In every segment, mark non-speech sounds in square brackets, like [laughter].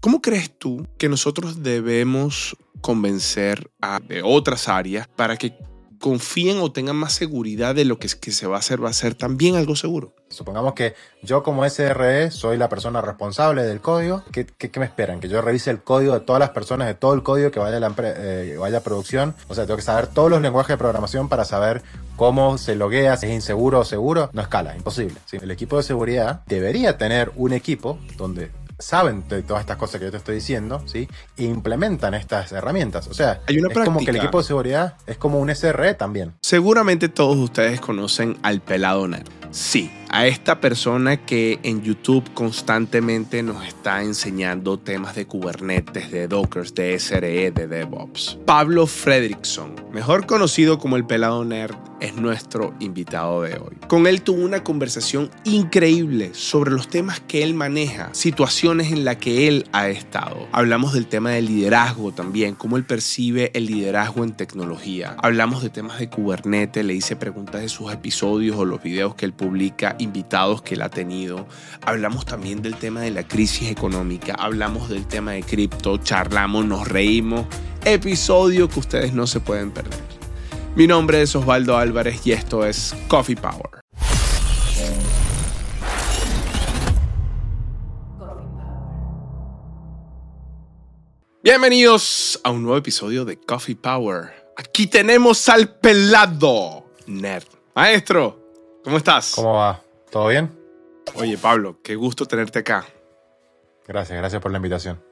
¿Cómo crees tú que nosotros debemos convencer a de otras áreas para que confíen o tengan más seguridad de lo que, que se va a hacer, va a ser también algo seguro. Supongamos que yo como SRE soy la persona responsable del código. ¿Qué, qué, me esperan? Que yo revise el código de todas las personas, de todo el código que vaya a, la eh, vaya a producción. O sea, tengo que saber todos los lenguajes de programación para saber cómo se loguea, si es inseguro o seguro. No escala, imposible. El equipo de seguridad debería tener un equipo donde saben de todas estas cosas que yo te estoy diciendo, ¿sí? E implementan estas herramientas. O sea, Hay una es como que el equipo de seguridad es como un SRE también. Seguramente todos ustedes conocen al pelado nerd. Sí, a esta persona que en YouTube constantemente nos está enseñando temas de Kubernetes, de Docker, de SRE, de DevOps. Pablo Fredrickson, mejor conocido como el pelado nerd, es nuestro invitado de hoy. Con él tuve una conversación increíble sobre los temas que él maneja, situaciones en las que él ha estado. Hablamos del tema del liderazgo también, cómo él percibe el liderazgo en tecnología. Hablamos de temas de Kubernetes, le hice preguntas de sus episodios o los videos que él publica invitados que él ha tenido. Hablamos también del tema de la crisis económica, hablamos del tema de cripto, charlamos, nos reímos. Episodio que ustedes no se pueden perder. Mi nombre es Osvaldo Álvarez y esto es Coffee Power. Bienvenidos a un nuevo episodio de Coffee Power. Aquí tenemos al pelado nerd. Maestro, ¿cómo estás? ¿Cómo va? ¿Todo bien? Oye, Pablo, qué gusto tenerte acá. Gracias, gracias por la invitación.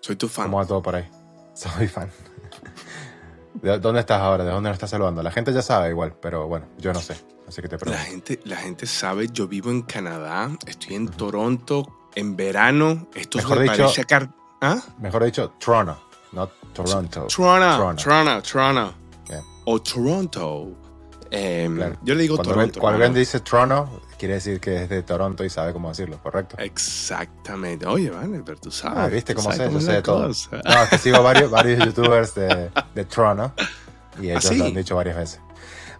Soy tu fan. ¿Cómo va todo por ahí? [laughs] Soy fan. ¿De dónde estás ahora? ¿De dónde nos estás saludando? La gente ya sabe igual, pero bueno, yo no sé. Así que te pregunto. La gente, la gente sabe, yo vivo en Canadá, estoy en Toronto, en verano. Esto mejor me dicho, parece acá. ¿Ah? Mejor dicho, Toronto, no Toronto. Toronto, Toronto, Toronto. Yeah. O Toronto. Eh, Claro. Yo le digo Cuando, Toronto. Ben, cuando. Ben dice Toronto, quiere decir que es de Toronto y sabe cómo decirlo, ¿correcto? Exactamente. Oye, vale, pero tú sabes. Ah, ¿viste cómo sé? sabes Yo sé de todo. cosa. No, es que sigo [laughs] varios, varios youtubers de, de Toronto y ellos sí? lo han dicho varias veces.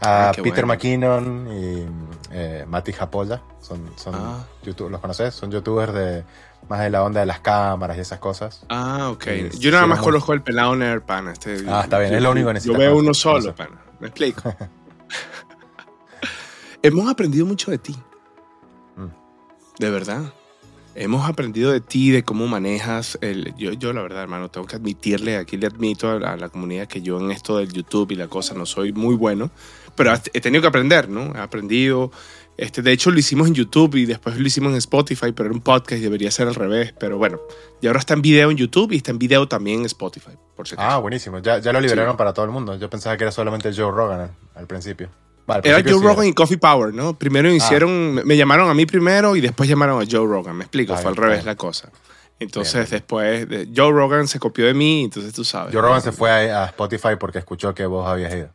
A Ah, qué Peter bueno. McKinnon y eh, Mati Japolla son, son Ah. youtube- ¿los conoces? Son youtubers de más de la onda de las cámaras y esas cosas. Ah, ok. Y Yo nada más conozco el pelado nerd, pana. Este, Ah, está bien, es lo único que Yo necesitas veo uno solo, pana. Me explico. [laughs] Hemos aprendido mucho de ti. Mm. De verdad. Hemos aprendido de ti, de cómo manejas el... Yo, yo la verdad, hermano, tengo que admitirle, aquí le admito a la, a la comunidad que yo en esto del YouTube y la cosa no soy muy bueno, pero he tenido que aprender, ¿no? He aprendido... Este, de hecho, lo hicimos en YouTube y después lo hicimos en Spotify, pero era un podcast y debería ser al revés. Pero bueno, y ahora está en video en YouTube y está en video también en Spotify, por si acaso. Ah, buenísimo. Ya, ya lo liberaron Sí. para todo el mundo. Yo pensaba que era solamente Joe Rogan al, al principio. Vale, Era Joe Rogan y Coffee Power, ¿no? Primero Ah. hicieron, me- llamaron a mí primero y después llamaron a Joe Rogan. Me explico, fue al revés bien. la cosa. Entonces Bien, después de- Joe Rogan se copió de mí, entonces tú sabes. Joe Rogan se fue a, a Spotify porque escuchó que vos habías ido.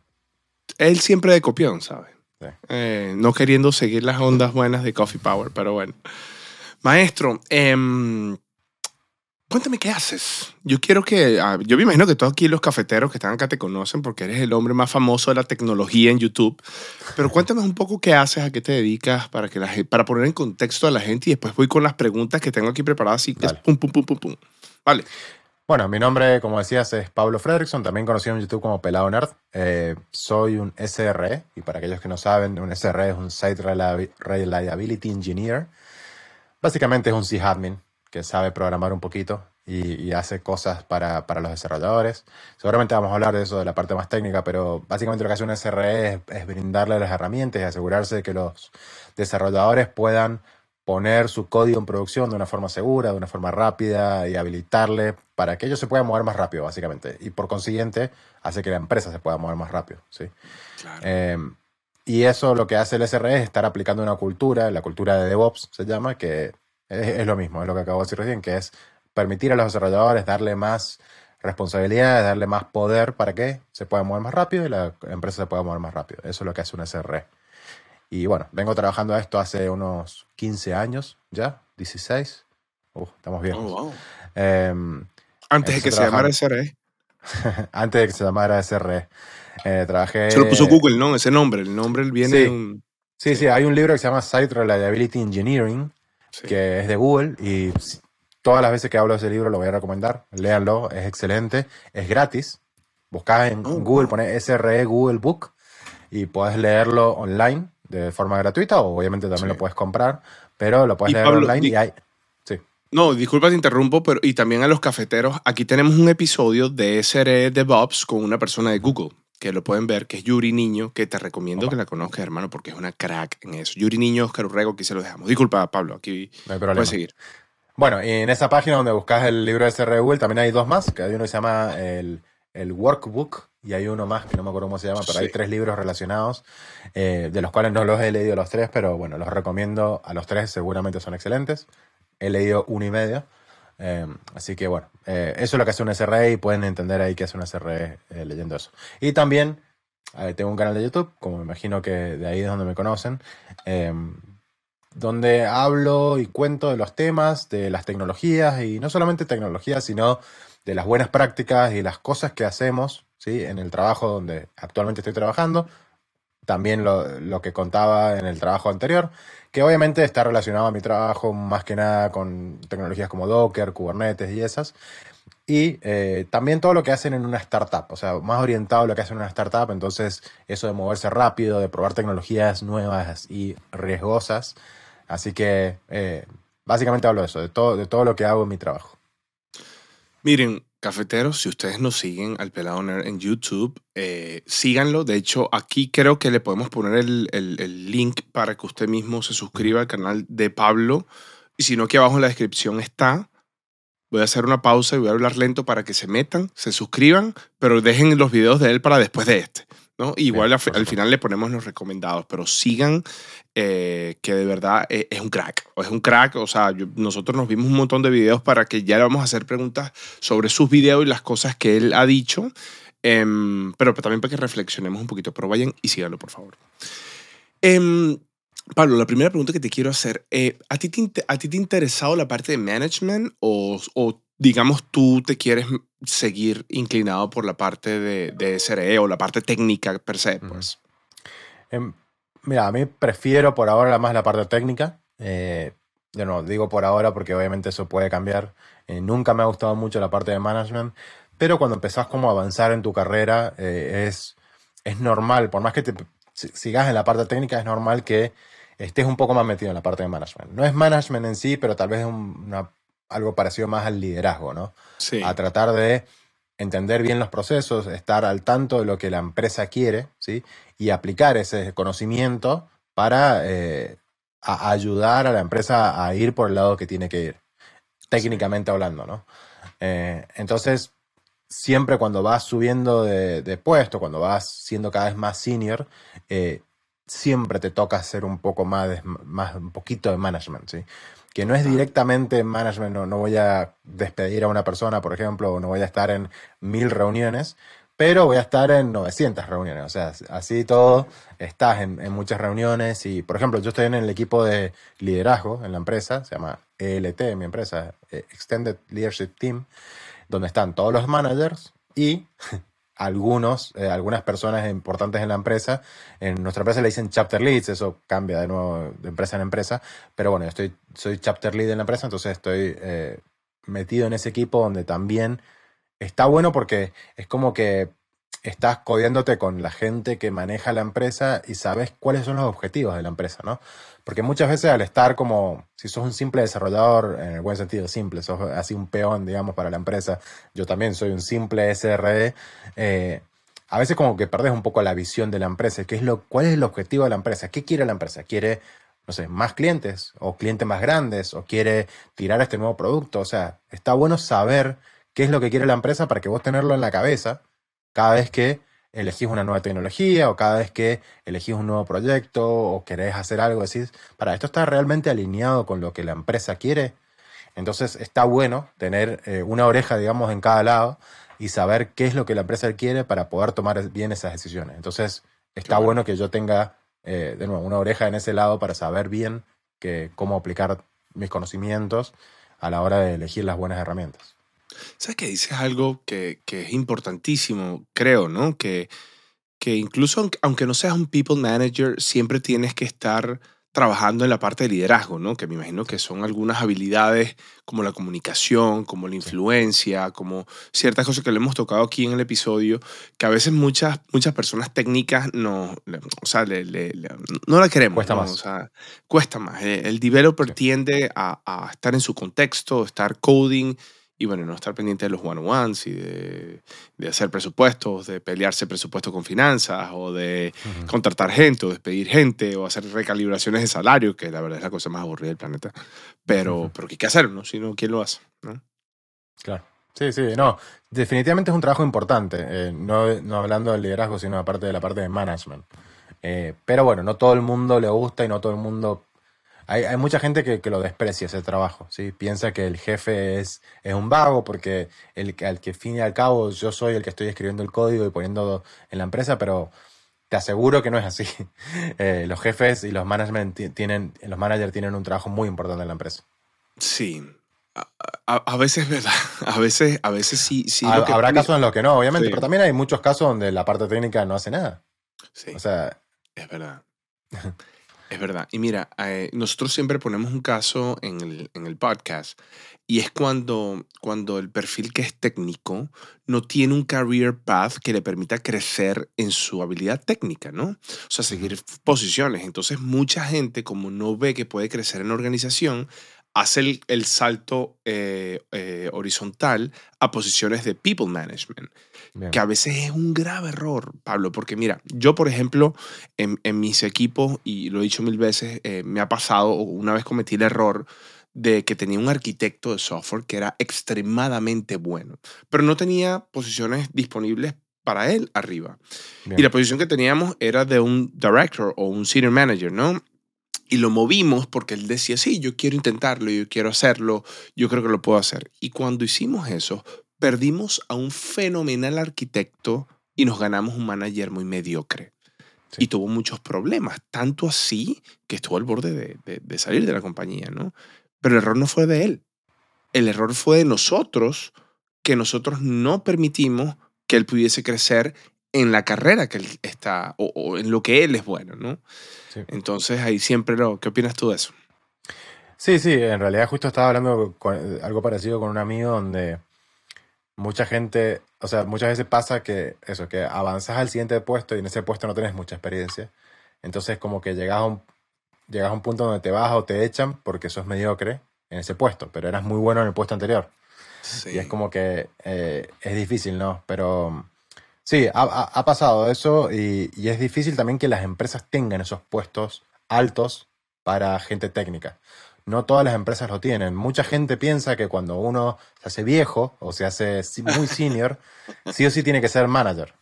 Él siempre de copión, ¿sabes? Sí. Eh, no queriendo seguir las ondas buenas de Coffee Power, pero bueno. Maestro, em, cuéntame qué haces. Yo quiero que, ah, yo me imagino que todos aquí los cafeteros que están acá te conocen porque eres el hombre más famoso de la tecnología en YouTube. Pero cuéntame un poco qué haces, a qué te dedicas para que la gen- para poner en contexto a la gente y después voy con las preguntas que tengo aquí preparadas así, que es Dale. pum pum pum pum pum. Vale. Bueno, mi nombre, como decías, es Pablo Fredrickson, también conocido en YouTube como Pelado Nerd. Eh, soy un SRE, y para aquellos que no saben, un SRE es un Site Reliabi- Reliability Engineer. Básicamente es un sysadmin que sabe programar un poquito y, y hace cosas para, para los desarrolladores. Seguramente vamos a hablar de eso, de la parte más técnica, pero básicamente lo que hace un SRE es, es brindarle las herramientas y asegurarse de que los desarrolladores puedan poner su código en producción de una forma segura, de una forma rápida y habilitarle para que ellos se puedan mover más rápido, básicamente. Y por consiguiente, hace que la empresa se pueda mover más rápido. ¿sí? Claro. Eh, y eso lo que hace el SRE es estar aplicando una cultura, la cultura de DevOps se llama, que es, es lo mismo, es lo que acabo de decir recién, que es permitir a los desarrolladores darle más responsabilidades, darle más poder para que se puedan mover más rápido y la empresa se pueda mover más rápido. Eso es lo que hace un SRE. Y bueno, vengo trabajando a esto hace unos 15 años ya, 16. Uh, estamos bien. Oh, wow. Em, Antes de que se llamara SRE. [laughs] antes de que se llamara SRE. Eh, trabajé. Se lo puso Google, ¿no? Ese nombre. El nombre viene Sí. Sí, sí, hay un libro que se llama Site Reliability Engineering, sí. que es de Google, y todas las veces que hablo de ese libro lo voy a recomendar. Léanlo, es excelente, es gratis. Buscás en Oh, Google, pones SRE Google Book y puedes leerlo online de forma gratuita o obviamente también Sí. lo puedes comprar, pero lo puedes Y leer Pablo, online y hay... Sí. No, disculpa, te interrumpo, pero y también a los cafeteros, aquí tenemos un episodio de SRE DevOps con una persona de Google, que lo pueden ver, que es Yuri Niño, que te recomiendo Opa. que la conozcas, hermano, porque es una crack en eso. Yuri Niño, Oscar Urrego, aquí se lo dejamos. Disculpa, Pablo, aquí No puedes seguir. Bueno, y en esa página donde buscas el libro de Google también hay dos más, que hay uno que se llama el, el Workbook y hay uno más que no me acuerdo cómo se llama, pero hay tres libros relacionados, eh, de los cuales no los he leído los tres, pero bueno, los recomiendo a los tres, seguramente son excelentes. He leído uno y medio. Eh, así que bueno, eh, eso es lo que hace un SRE y pueden entender ahí qué hace un SRE eh, leyendo eso. Y también eh, tengo un canal de YouTube, como me imagino que de ahí es donde me conocen, eh, donde hablo y cuento de los temas, de las tecnologías, y no solamente tecnologías, sino de las buenas prácticas y las cosas que hacemos ¿sí? en el trabajo donde actualmente estoy trabajando. También lo que contaba en el trabajo anterior, que obviamente está relacionado a mi trabajo más que nada con tecnologías como Docker, Kubernetes y esas. Y eh, también todo lo que hacen en una startup, o sea, más orientado a lo que hacen en una startup, entonces eso de moverse rápido, de probar tecnologías nuevas y riesgosas. Así que eh, básicamente hablo de eso, de todo, de todo lo que hago en mi trabajo. Miren, cafeteros, si ustedes nos siguen al Pelado Nerd en YouTube, eh, síganlo. De hecho, aquí creo que le podemos poner el, el- el link para que usted mismo se suscriba al canal de Pablo. Y si no, aquí abajo en la descripción está. Voy a hacer una pausa y voy a hablar lento para que se metan, se suscriban, pero dejen los videos de él para después de este. ¿No? Igual Bien, al, final le ponemos los recomendados, pero sigan eh, que de verdad eh, es un crack. Es un crack. O sea, yo- nosotros nos vimos un montón de videos para que ya le vamos a hacer preguntas sobre sus videos y las cosas que él ha dicho. Em, pero también para que reflexionemos un poquito. Pero vayan y síganlo, por favor. Em, Pablo, la primera pregunta que te quiero hacer, eh, ¿a, ti te, ¿a ti te ha interesado la parte de management o, o, digamos tú te quieres seguir inclinado por la parte de, de SRE o la parte técnica per se? Pues? Em, mira, a mí prefiero por ahora más la parte técnica. Eh, de nuevo, digo por ahora porque obviamente eso puede cambiar. Eh, nunca me ha gustado mucho la parte de management, pero cuando empezás como a avanzar en tu carrera, eh, es, es normal, por más que te si- sigas en la parte técnica, es normal que estés un poco más metido en la parte de management. No es management en sí, pero tal vez es un- una- algo parecido más al liderazgo, ¿no? Sí. a tratar de entender bien los procesos, estar al tanto de lo que la empresa quiere, ¿sí? Y aplicar ese conocimiento para eh, a- ayudar a la empresa a ir por el lado que tiene que ir, técnicamente hablando, ¿no? Eh, entonces, siempre cuando vas subiendo de, de puesto, cuando vas siendo cada vez más senior, eh, siempre te toca hacer un poco más, de- más un poquito de management, ¿sí? Que no es directamente management, no, no voy a despedir a una persona, por ejemplo, o no voy a estar en mil reuniones, pero voy a estar en 900 reuniones. O sea, así todo, estás en, en muchas reuniones y, por ejemplo, yo estoy en el equipo de liderazgo en la empresa, se llama ELT, mi empresa, eh, Extended Leadership Team, donde están todos los managers y [laughs] algunos, eh, algunas personas importantes en la empresa. En nuestra empresa le dicen chapter leads, eso cambia de nuevo de empresa en empresa, pero bueno, yo estoy, soy chapter lead en la empresa, entonces estoy eh, metido en ese equipo donde también está bueno porque es como que estás codiándote con la gente que maneja la empresa y sabes cuáles son los objetivos de la empresa, ¿no? Porque muchas veces al estar como, si sos un simple desarrollador, en el buen sentido simple, sos así un peón, digamos, para la empresa, yo también soy un simple SRE, eh, a veces como que perdés un poco la visión de la empresa, ¿qué es lo, ¿cuál es el objetivo de la empresa? ¿Qué quiere la empresa? ¿Quiere, no sé, más clientes o clientes más grandes o quiere tirar este nuevo producto? O sea, está bueno saber qué es lo que quiere la empresa para que vos tenerlo en la cabeza cada vez que elegís una nueva tecnología o cada vez que elegís un nuevo proyecto o querés hacer algo, decís, para, esto está realmente alineado con lo que la empresa quiere. Entonces está bueno tener eh, una oreja, digamos, en cada lado y saber qué es lo que la empresa quiere para poder tomar bien esas decisiones. Entonces está bueno. bueno que yo tenga, eh, de nuevo, una oreja en ese lado para saber bien que, cómo aplicar mis conocimientos a la hora de elegir las buenas herramientas. ¿Sabes que dices algo que, que es importantísimo, creo, ¿no? Que, que incluso aunque, no seas un people manager, siempre tienes que estar trabajando en la parte de liderazgo, ¿no? Que me imagino que son algunas habilidades como la comunicación, como la influencia, como ciertas cosas que le hemos tocado aquí en el episodio, que a veces muchas, muchas personas técnicas no, o sea, no la queremos. Cuesta más. O sea, cuesta más. El developer tiende a, a estar en su contexto, estar coding y bueno, no estar pendiente de los one-on-ones y de, de, hacer presupuestos, de pelearse presupuestos con finanzas o de contratar gente o despedir gente o hacer recalibraciones de salario, que la verdad es la cosa más aburrida del planeta. Pero, pero ¿qué hay que hacer? ¿no? Si no, ¿quién lo hace? ¿no? Claro. Sí, sí, no. Definitivamente es un trabajo importante, eh, no, no, hablando del liderazgo, sino aparte de la parte de management. Eh, pero bueno, no todo el mundo le gusta y no todo el mundo hay, mucha gente que, lo desprecia ese trabajo, ¿sí? Piensa que el jefe es, es un vago porque el, al que fin y al cabo yo soy el que estoy escribiendo el código y poniendo en la empresa, pero te aseguro que no es así. [laughs] Eh, los jefes y los management tienen, los managers tienen un trabajo muy importante en la empresa. Sí, a, veces es verdad, [laughs] a veces, a veces sí. sí Habrá casos en los que no, obviamente, pero también hay muchos casos donde la parte técnica no hace nada. Sí. O sea. Es verdad. [laughs] Es verdad. Y mira, eh, nosotros siempre ponemos un caso en el, en el, podcast y es cuando, cuando el perfil que es técnico no tiene un career path que le permita crecer en su habilidad técnica, ¿no? O sea, seguir posiciones. Entonces, mucha gente, como no ve que puede crecer en la organización, hace el, salto eh, eh, horizontal a posiciones de people management, que a veces es un grave error, Pablo, porque mira, yo por ejemplo, en, mis equipos, y lo he dicho mil veces, eh, me ha pasado, una vez cometí el error de que tenía un arquitecto de software que era extremadamente bueno, pero no tenía posiciones disponibles para él arriba. Y la posición que teníamos era de un director o un senior manager, ¿no? Y lo movimos porque él decía, sí, yo quiero intentarlo, yo quiero hacerlo, yo creo que lo puedo hacer. Y cuando hicimos eso, perdimos a un fenomenal arquitecto y nos ganamos un manager muy mediocre. Y tuvo muchos problemas, tanto así que estuvo al borde de, de, salir de la compañía, ¿no? Pero el error no fue de él. El error fue de nosotros, que nosotros no permitimos que él pudiese crecer en la carrera que él está o, en lo que él es bueno, ¿no? Entonces ahí siempre lo, ¿qué opinas tú de eso? Sí, sí, en realidad justo estaba hablando con, algo parecido con un amigo donde mucha gente, o sea, muchas veces pasa que eso, que avanzas al siguiente puesto y en ese puesto no tienes mucha experiencia. Entonces como que llegas a un, llegas a un punto donde te vas o te echan porque sos mediocre en ese puesto, pero eras muy bueno en el puesto anterior. Y es como que eh, es difícil, ¿no? Pero Sí, ha, pasado eso y, es difícil también que las empresas tengan esos puestos altos para gente técnica. No todas las empresas lo tienen. Mucha gente piensa que cuando uno se hace viejo o se hace muy [laughs] senior, sí o sí tiene que ser manager.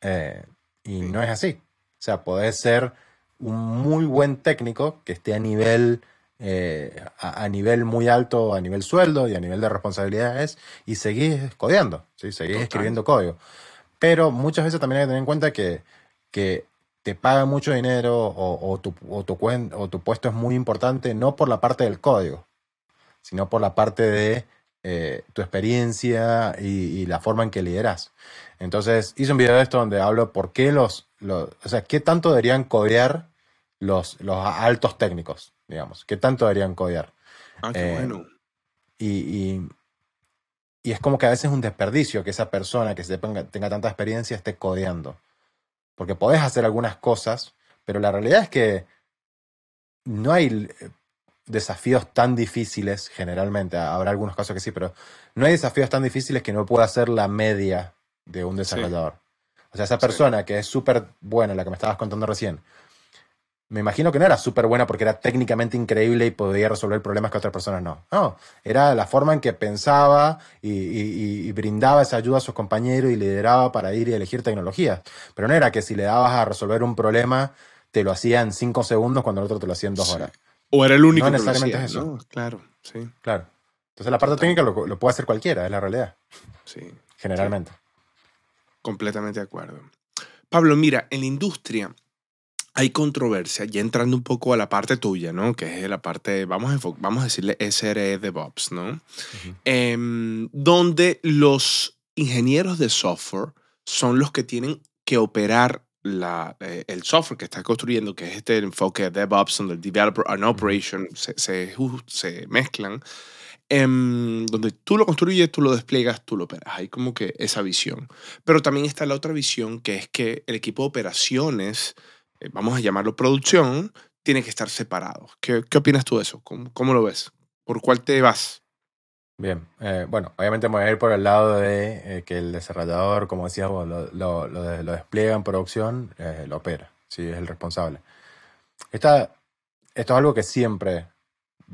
Eh, y no es así. O sea, podés ser un muy buen técnico que esté a nivel, eh, a, nivel muy alto, a nivel sueldo y a nivel de responsabilidades y seguir codeando, ¿sí? seguir escribiendo código. Pero muchas veces también hay que tener en cuenta que, que te pagan mucho dinero o, tu, o, tu, o tu puesto es muy importante, no por la parte del código, sino por la parte de eh, tu experiencia y, la forma en que lideras. Entonces, hice un video de esto donde hablo por qué los, los o sea, qué tanto deberían codear los, los altos técnicos, digamos, qué tanto deberían codear. Ah, qué eh, bueno. y, y es como que a veces es un desperdicio que esa persona que tenga, tenga tanta experiencia esté codeando. Porque podés hacer algunas cosas, pero la realidad es que no hay eh, desafíos tan difíciles generalmente. Habrá algunos casos que sí, pero no hay desafíos tan difíciles que no pueda hacer la media de un desarrollador. O sea, esa persona que es súper buena, la que me estabas contando recién, me imagino que no era súper buena porque era técnicamente increíble y podía resolver problemas que otras personas no. No, era la forma en que pensaba y, brindaba esa ayuda a sus compañeros y lideraba para ir y elegir tecnologías. Pero no era que si le dabas a resolver un problema, te lo hacía en cinco segundos cuando el otro te lo hacía en dos horas. O era el único no necesariamente eso. Claro, sí. Claro. Entonces la parte técnica lo, lo, puede hacer cualquiera, es la realidad. Sí. Generalmente. Completamente de acuerdo. Pablo, mira, en la industria hay controversia, ya entrando un poco a la parte tuya, ¿no? Que es la parte, vamos a, vamos a decirle SRE DevOps, ¿no? Em, donde los ingenieros de software son los que tienen que operar la, eh, el software que estás construyendo, que es este enfoque de DevOps, donde el Developer and Operation se, se, se mezclan, em, donde tú lo construyes, tú lo despliegas, tú lo operas. Hay como que esa visión. Pero también está la otra visión, que es que el equipo de operaciones, eh, vamos a llamarlo producción, tiene que estar separado. ¿Qué, qué opinas tú de eso? ¿Cómo, ¿Cómo, lo ves? ¿Por cuál te vas? Bien, eh, bueno, obviamente me voy a ir por el lado de eh, que el desarrollador, como decíamos, lo, lo, lo, lo despliega en producción, eh, lo opera, sí, es el responsable. Esta, esto es algo que siempre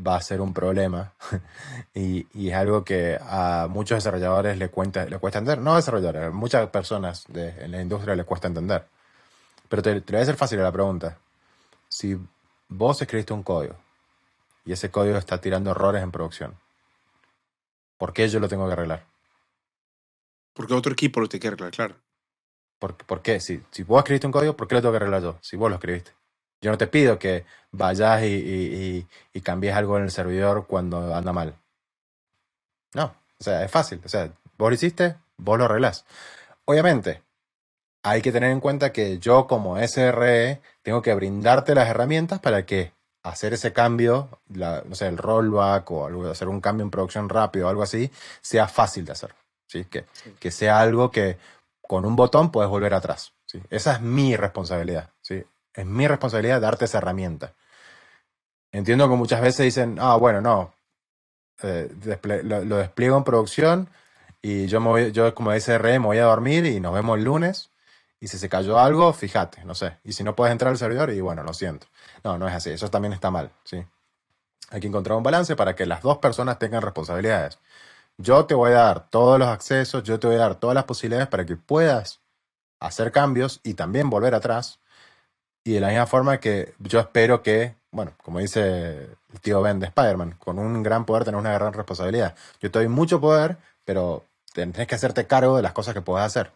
va a ser un problema [laughs] y, y, es algo que a muchos desarrolladores le, cuenta, le cuesta entender, no desarrolladores, a muchas personas de, en la industria les cuesta entender. Pero te, te voy a hacer fácil la pregunta. Si vos escribiste un código y ese código está tirando errores en producción, ¿Por qué yo lo tengo que arreglar? Porque otro equipo lo tiene que arreglar, claro. ¿Por, por qué? Si, si vos escribiste un código, ¿por qué lo tengo que arreglar yo? Si vos lo escribiste. Yo no te pido que vayas y, y, y, y cambies algo en el servidor cuando anda mal. No, o sea, es fácil. O sea, vos lo hiciste, vos lo arreglás. Obviamente, hay que tener en cuenta que yo como SRE tengo que brindarte las herramientas para que hacer ese cambio, la, no sé, el rollback o algo, hacer un cambio en producción rápido o algo así, sea fácil de hacer. ¿sí? Que, sí. que sea algo que con un botón puedes volver atrás. ¿sí? Esa es mi responsabilidad. ¿sí? Es mi responsabilidad darte esa herramienta. Entiendo que muchas veces dicen, ah, bueno, no, eh, lo, lo, despliego en producción y yo, me voy, yo como SRE me voy a dormir y nos vemos el lunes. Y si se cayó algo, fíjate, no sé. Y si no puedes entrar al servidor, y bueno, lo siento. No, no es así. Eso también está mal, ¿sí? Hay que encontrar un balance para que las dos personas tengan responsabilidades. Yo te voy a dar todos los accesos, yo te voy a dar todas las posibilidades para que puedas hacer cambios y también volver atrás. Y de la misma forma que yo espero que, bueno, como dice el tío Ben de Spider-Man, con un gran poder tenés una gran responsabilidad. Yo te doy mucho poder, pero tenés que hacerte cargo de las cosas que puedes hacer.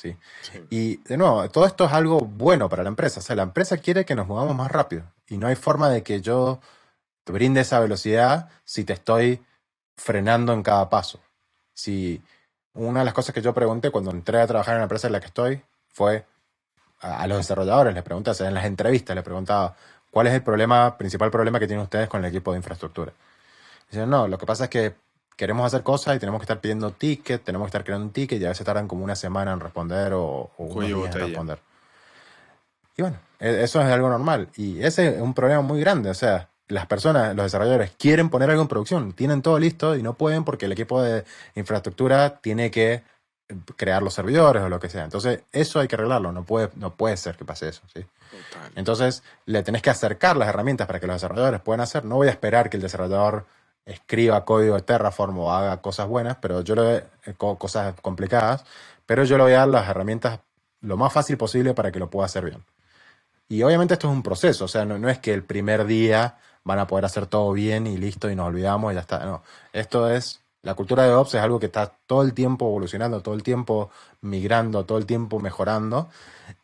¿Sí? sí. Y de nuevo, todo esto es algo bueno para la empresa. O sea, la empresa quiere que nos movamos más rápido. Y no hay forma de que yo te brinde esa velocidad si te estoy frenando en cada paso. Si una de las cosas que yo pregunté cuando entré a trabajar en la empresa en la que estoy fue a, a los desarrolladores, les pregunté, o sea, en las entrevistas les preguntaba, ¿cuál es el problema, principal problema que tienen ustedes con el equipo de infraestructura? Dicen, no, lo que pasa es que queremos hacer cosas y tenemos que estar pidiendo tickets, tenemos que estar creando un ticket y a veces tardan como una semana en responder o, o unos días en responder. Y bueno, eso es algo normal. Y ese es un problema muy grande. O sea, las personas, los desarrolladores, quieren poner algo en producción, tienen todo listo y no pueden porque el equipo de infraestructura tiene que crear los servidores o lo que sea. Entonces, eso hay que arreglarlo. No puede, no puede ser que pase eso. ¿sí? Entonces, le tenés que acercar las herramientas para que los desarrolladores puedan hacer. No voy a esperar que el desarrollador escriba código de Terraform o haga cosas buenas, pero yo le cosas complicadas, pero yo le voy a dar las herramientas lo más fácil posible para que lo pueda hacer bien. Y obviamente esto es un proceso, o sea, no, no es que el primer día van a poder hacer todo bien y listo y nos olvidamos y ya está. No, esto es, la cultura de DevOps es algo que está todo el tiempo evolucionando, todo el tiempo migrando, todo el tiempo mejorando.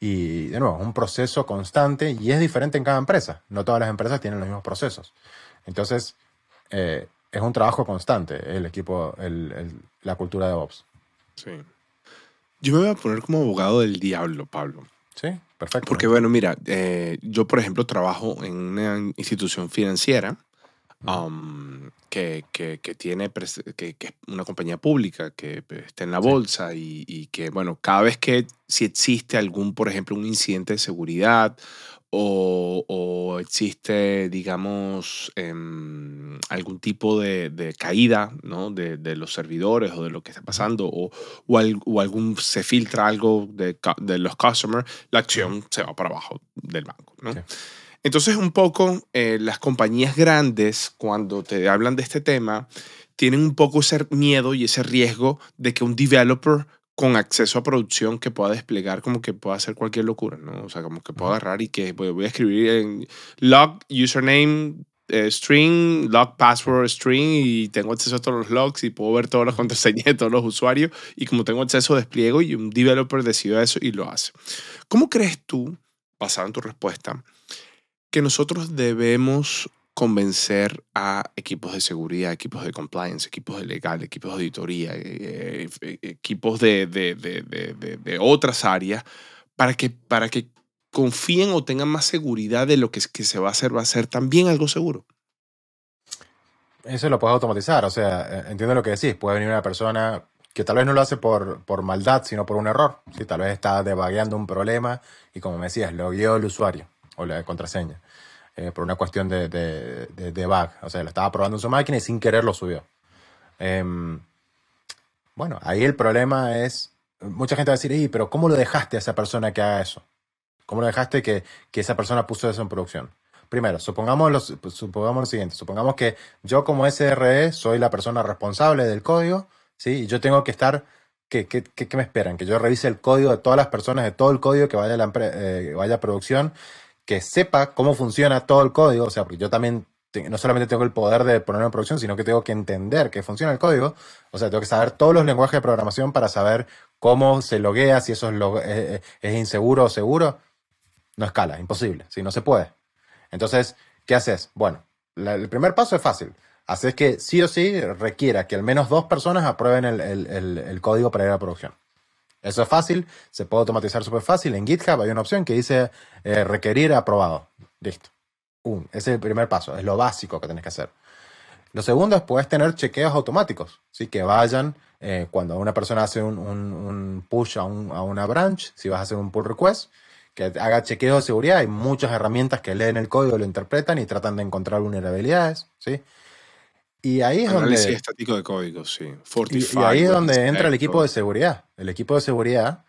Y de nuevo, un proceso constante y es diferente en cada empresa. No todas las empresas tienen los mismos procesos. Entonces, eh, es un trabajo constante el equipo, el, el, la cultura de DevOps. Sí. Yo me voy a poner como abogado del diablo, Pablo. Sí, perfecto. Porque, bueno, mira, eh, yo, por ejemplo, trabajo en una institución financiera um, que, que, que, tiene que, que, es una compañía pública que está en la bolsa y, y, que, bueno, cada vez que si existe algún, por ejemplo, un incidente de seguridad o, o existe, digamos, eh, algún tipo de, de caída ¿no? de, de, los servidores o de lo que está pasando, o, o, al, o algún se filtra algo de, de, los customers, la acción se va para abajo del banco. ¿no? Sí. Entonces, un poco eh, las compañías grandes, cuando te hablan de este tema, tienen un poco ese miedo y ese riesgo de que un developer con acceso a producción que pueda desplegar como que pueda hacer cualquier locura, ¿no? O sea, como que pueda agarrar y que voy a escribir en log, username, eh, string, log, password, string y tengo acceso a todos los logs y puedo ver todas las [laughs] contraseñas de todos los usuarios y como tengo acceso despliego y un developer decide eso y lo hace. ¿Cómo crees tú, basado en tu respuesta, que nosotros debemos convencer a equipos de seguridad, equipos de compliance, equipos de legal, equipos de auditoría, eh, eh, equipos de, de, de, de, otras áreas para que, para que confíen o tengan más seguridad de lo que, que se va a hacer, va a ser también algo seguro. Eso lo puedes automatizar, o sea, eh, entiendo lo que decís, puede venir una persona que tal vez no lo hace por, por maldad, sino por un error, ¿sí? tal vez está debagueando un problema y como me decías, lo guió el usuario o la contraseña, eh, por una cuestión de, de, de, bug, o sea, lo estaba probando en su máquina y sin querer lo subió. Em, bueno, ahí el problema es, mucha gente va a decir, pero ¿cómo lo dejaste a esa persona que haga eso? ¿Cómo lo dejaste que, que esa persona puso eso en producción? Primero, supongamos lo, supongamos lo siguiente, supongamos que yo como SRE soy la persona responsable del código, ¿sí? Y yo tengo que estar, ¿qué, qué, qué me esperan? Que yo revise el código de todas las personas, de todo el código que vaya a, la, eh, vaya a producción, que sepa cómo funciona todo el código, o sea, porque yo también no solamente tengo el poder de ponerlo en producción, sino que tengo que entender que funciona el código. O sea, tengo que saber todos los lenguajes de programación para saber cómo se loguea, si eso es, eh, eh, es inseguro o seguro. No escala, imposible, si no se puede. Entonces, ¿qué haces? Bueno, el primer paso es fácil. Haces que sí o sí requiera que al menos dos personas aprueben el, código para ir a producción. Eso es fácil, se puede automatizar súper fácil. En GitHub hay una opción que dice eh, requerir aprobado. Listo. ese es el primer paso, es lo básico que tenés que hacer. Lo segundo es puedes tener chequeos automáticos, ¿sí? que vayan eh, cuando una persona hace un, push a, a, una branch, si vas a hacer un pull request, que haga chequeo de seguridad. Hay muchas herramientas que leen el código, lo interpretan y tratan de encontrar vulnerabilidades, ¿sí? Y ahí es Análisis donde... estático de código, sí. y, ahí es donde entra el equipo de seguridad. El equipo de seguridad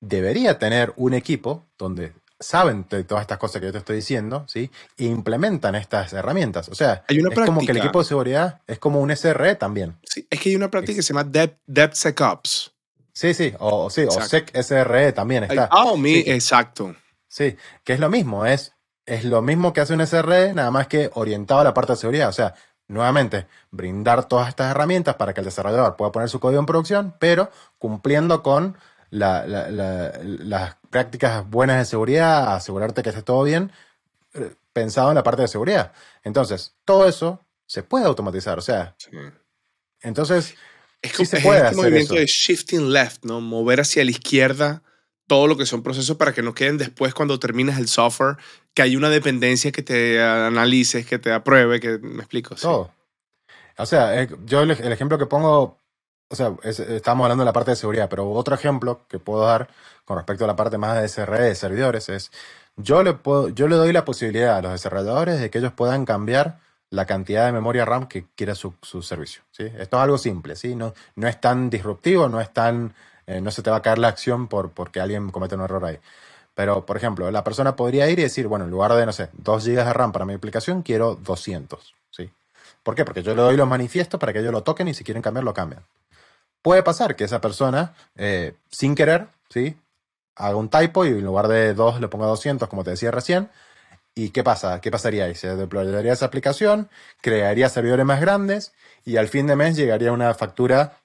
debería tener un equipo donde saben de todas estas cosas que yo te estoy diciendo, ¿sí? E implementan estas herramientas. O sea, es como que el equipo de seguridad es como un SRE también. Sí, es que hay una práctica que se llama DevSecOps. Sí, sí, o, sí, o SEC SRE también está. Ah, oh, sí. exacto. Sí, que es lo mismo, es, es lo mismo que hace un SRE, nada más que orientado a la parte de seguridad. O sea, nuevamente, brindar todas estas herramientas para que el desarrollador pueda poner su código en producción, pero cumpliendo con las prácticas buenas de seguridad, asegurarte que esté todo bien, eh, pensado en la parte de seguridad. Entonces, todo eso se puede automatizar. O sea, entonces es como sí este movimiento de shifting left, ¿no? Mover hacia la izquierda todo lo que son procesos para que no queden después cuando terminas el software, que hay una dependencia que te analices, que te apruebe, que me explico. Todo. O sea, eh, yo el, ejemplo que pongo, o sea, estamos hablando de la parte de seguridad, pero otro ejemplo que puedo dar con respecto a la parte más de SRE, de servidores, es yo le, puedo, yo le doy la posibilidad a los desarrolladores de que ellos puedan cambiar la cantidad de memoria RAM que quiera su, servicio. ¿sí? Esto es algo simple, ¿sí? no, no es tan disruptivo, no es tan, eh, no se te va a caer la acción por, porque alguien comete un error ahí. Pero, por ejemplo, la persona podría ir y decir, bueno, en lugar de, no sé, 2 GB de RAM para mi aplicación, quiero 200. ¿sí? ¿Por qué? Porque yo le doy los manifiestos para que ellos lo toquen y si quieren cambiar, lo cambian. Puede pasar que esa persona, eh, sin querer, ¿sí? haga un typo y en lugar de 2 le ponga 200, como te decía recién, ¿Y qué pasa? ¿Qué pasaría ahí? Se deployaría esa aplicación, crearía servidores más grandes y al fin de mes llegaría una factura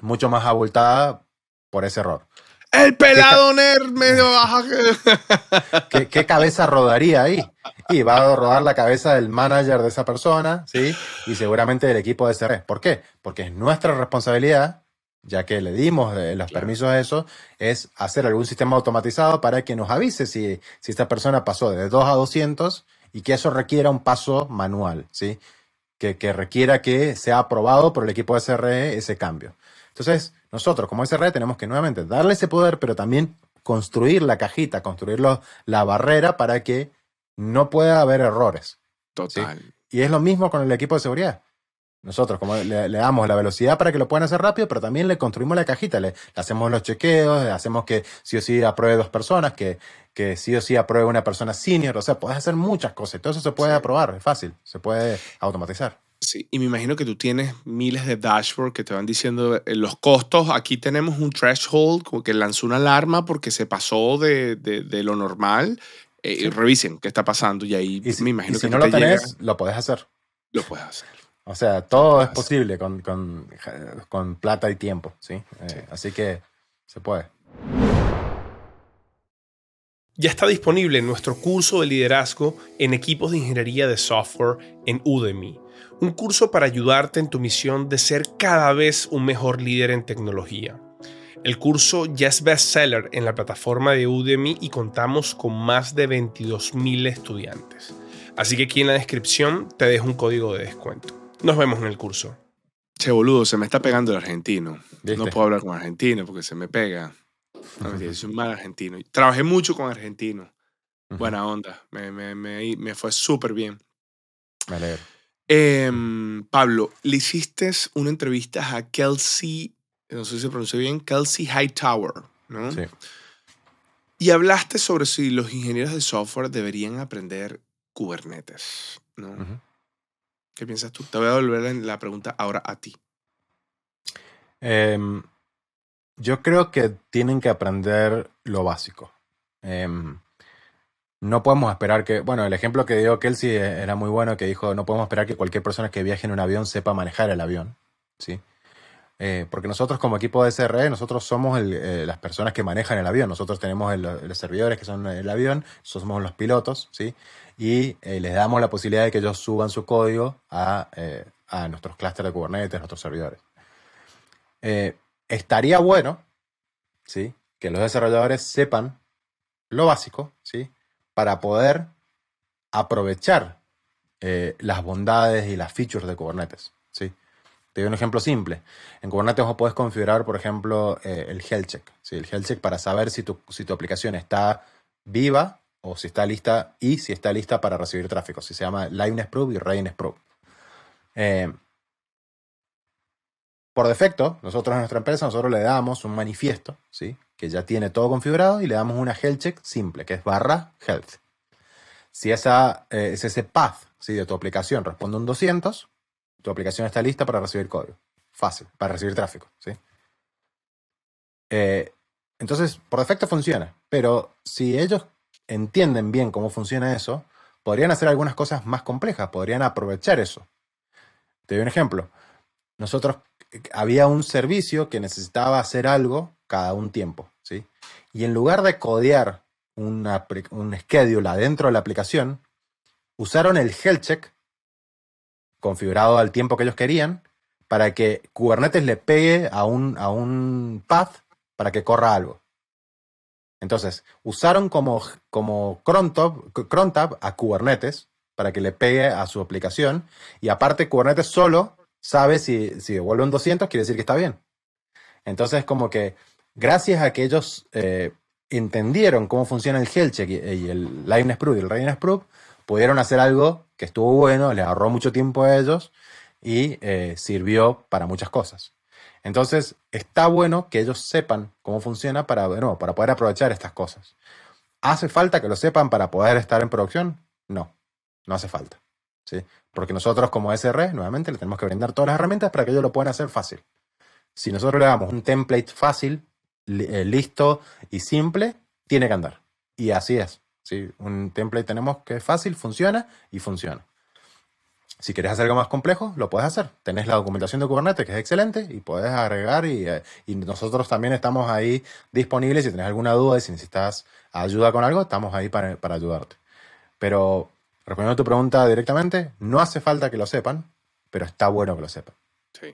mucho más abultada por ese error. El pelado nerd medio baja. [laughs] ¿Qué, ¿Qué, cabeza rodaría ahí? Y va a rodar la cabeza del manager de esa persona, ¿sí? Y seguramente del equipo de SRE. ¿Por qué? Porque es nuestra responsabilidad ya que le dimos eh, los permisos a eso, es hacer algún sistema automatizado para que nos avise si, si esta persona pasó de 2 a 200 y que eso requiera un paso manual, ¿sí? Que, que requiera que sea aprobado por el equipo de SRE ese cambio. Entonces, nosotros como SRE tenemos que nuevamente darle ese poder, pero también construir la cajita, construir la barrera para que no pueda haber errores. Total. Y es lo mismo con el equipo de seguridad. Nosotros, como le, damos la velocidad para que lo puedan hacer rápido, pero también le construimos la cajita, le, hacemos los chequeos, hacemos que sí o sí apruebe dos personas, que, que sí o sí apruebe una persona senior, o sea, puedes hacer muchas cosas, todo eso se puede aprobar, es fácil, se puede automatizar. Sí, y me imagino que tú tienes miles de dashboards que te van diciendo eh, los costos. Aquí tenemos un threshold, como que lanzó una alarma porque se pasó de, de, lo normal. Eh, revisen qué está pasando y ahí me imagino que si no lo tenés, lo puedes hacer. Lo puedes hacer. O sea, todo es posible con, con, con plata y tiempo, ¿sí? Eh, así que se puede. Ya está disponible nuestro curso de liderazgo en equipos de ingeniería de software en Udemy. Un curso para ayudarte en tu misión de ser cada vez un mejor líder en tecnología. El curso ya es bestseller en la plataforma de Udemy y contamos con más de 22.000 estudiantes. Así que aquí en la descripción te dejo un código de descuento. Nos vemos en el curso. Che, boludo, se me está pegando el argentino. ¿Viste? No puedo hablar con argentino porque se me pega. No, soy un mal argentino. Trabajé mucho con argentinos. Ujú. Buena onda. Me, me, me, me fue súper bien. Me alegro. Em, Pablo, le hiciste una entrevista a Kelsey, no sé si se pronuncia bien, Kelsey Hightower, ¿no? Sí. Y hablaste sobre si los ingenieros de software deberían aprender Kubernetes, ¿no? ¿Qué piensas tú? Te voy a devolver la- la pregunta ahora a ti. Em, yo creo que tienen que aprender lo básico. Em, no podemos esperar que, bueno, el ejemplo que dio Kelsey eh, era muy bueno, que dijo, no podemos esperar que cualquier persona que viaje en un avión sepa manejar el avión, ¿sí? Eh, porque nosotros como equipo de SRE, nosotros somos eh, las personas que manejan el avión, nosotros tenemos los servidores que son el avión, somos los pilotos, ¿sí? Y les damos la posibilidad de que ellos suban su código a, a nuestros clústeres de Kubernetes, nuestros servidores. Estaría bueno, ¿sí? Que los desarrolladores sepan lo básico, ¿sí? Para poder aprovechar eh, las bondades y las features de Kubernetes, ¿sí? Te doy un ejemplo simple. En Kubernetes vos podés configurar, por ejemplo, eh, el health check. El health check para saber si tu, si tu aplicación está viva o si está lista y si está lista para recibir tráfico. Si se llama liveness proof y readiness proof. Eh, por defecto, nosotros en nuestra empresa, nosotros le damos un manifiesto, ¿sí? Que ya tiene todo configurado y le damos una health check simple, que es barra health. Si esa, eh, es ese path ¿sí? de tu aplicación responde un 200, tu aplicación está lista para recibir código. Fácil, para recibir tráfico, ¿sí? Eh, entonces, por defecto funciona, pero si ellos entienden bien cómo funciona eso, podrían hacer algunas cosas más complejas, podrían aprovechar eso. Te doy un ejemplo. Nosotros había un servicio que necesitaba hacer algo cada un tiempo, ¿sí? Y en lugar de codear una, un schedule adentro de la aplicación, usaron el health check configurado al tiempo que ellos querían para que Kubernetes le pegue a un, a un path para que corra algo. Entonces, usaron como, como cron tab- cron tab a Kubernetes para que le pegue a su aplicación y aparte Kubernetes solo sabe si, si devuelve un 200, quiere decir que está bien. Entonces, como que gracias a que ellos eh, entendieron cómo funciona el health check y, y el liveness proof y el readiness proof, pudieron hacer algo que estuvo bueno, les ahorró mucho tiempo a ellos y eh, sirvió para muchas cosas. Entonces, está bueno que ellos sepan cómo funciona para, bueno, para poder aprovechar estas cosas. ¿Hace falta que lo sepan para poder estar en producción? No, no hace falta. ¿sí? Porque nosotros como SR, nuevamente, le tenemos que brindar todas las herramientas para que ellos lo puedan hacer fácil. Si nosotros le damos un template fácil, eh, listo y simple, tiene que andar. Y así es. ¿sí? Un template tenemos que es fácil, funciona y funciona. Si quieres hacer algo más complejo, lo puedes hacer. Tenés la documentación de Kubernetes, que es excelente, y puedes agregar. Y, eh, y nosotros también estamos ahí disponibles. Si tenés alguna duda y si necesitas ayuda con algo, estamos ahí para, para ayudarte. Pero respondiendo a tu pregunta directamente, no hace falta que lo sepan, pero está bueno que lo sepan. Sí.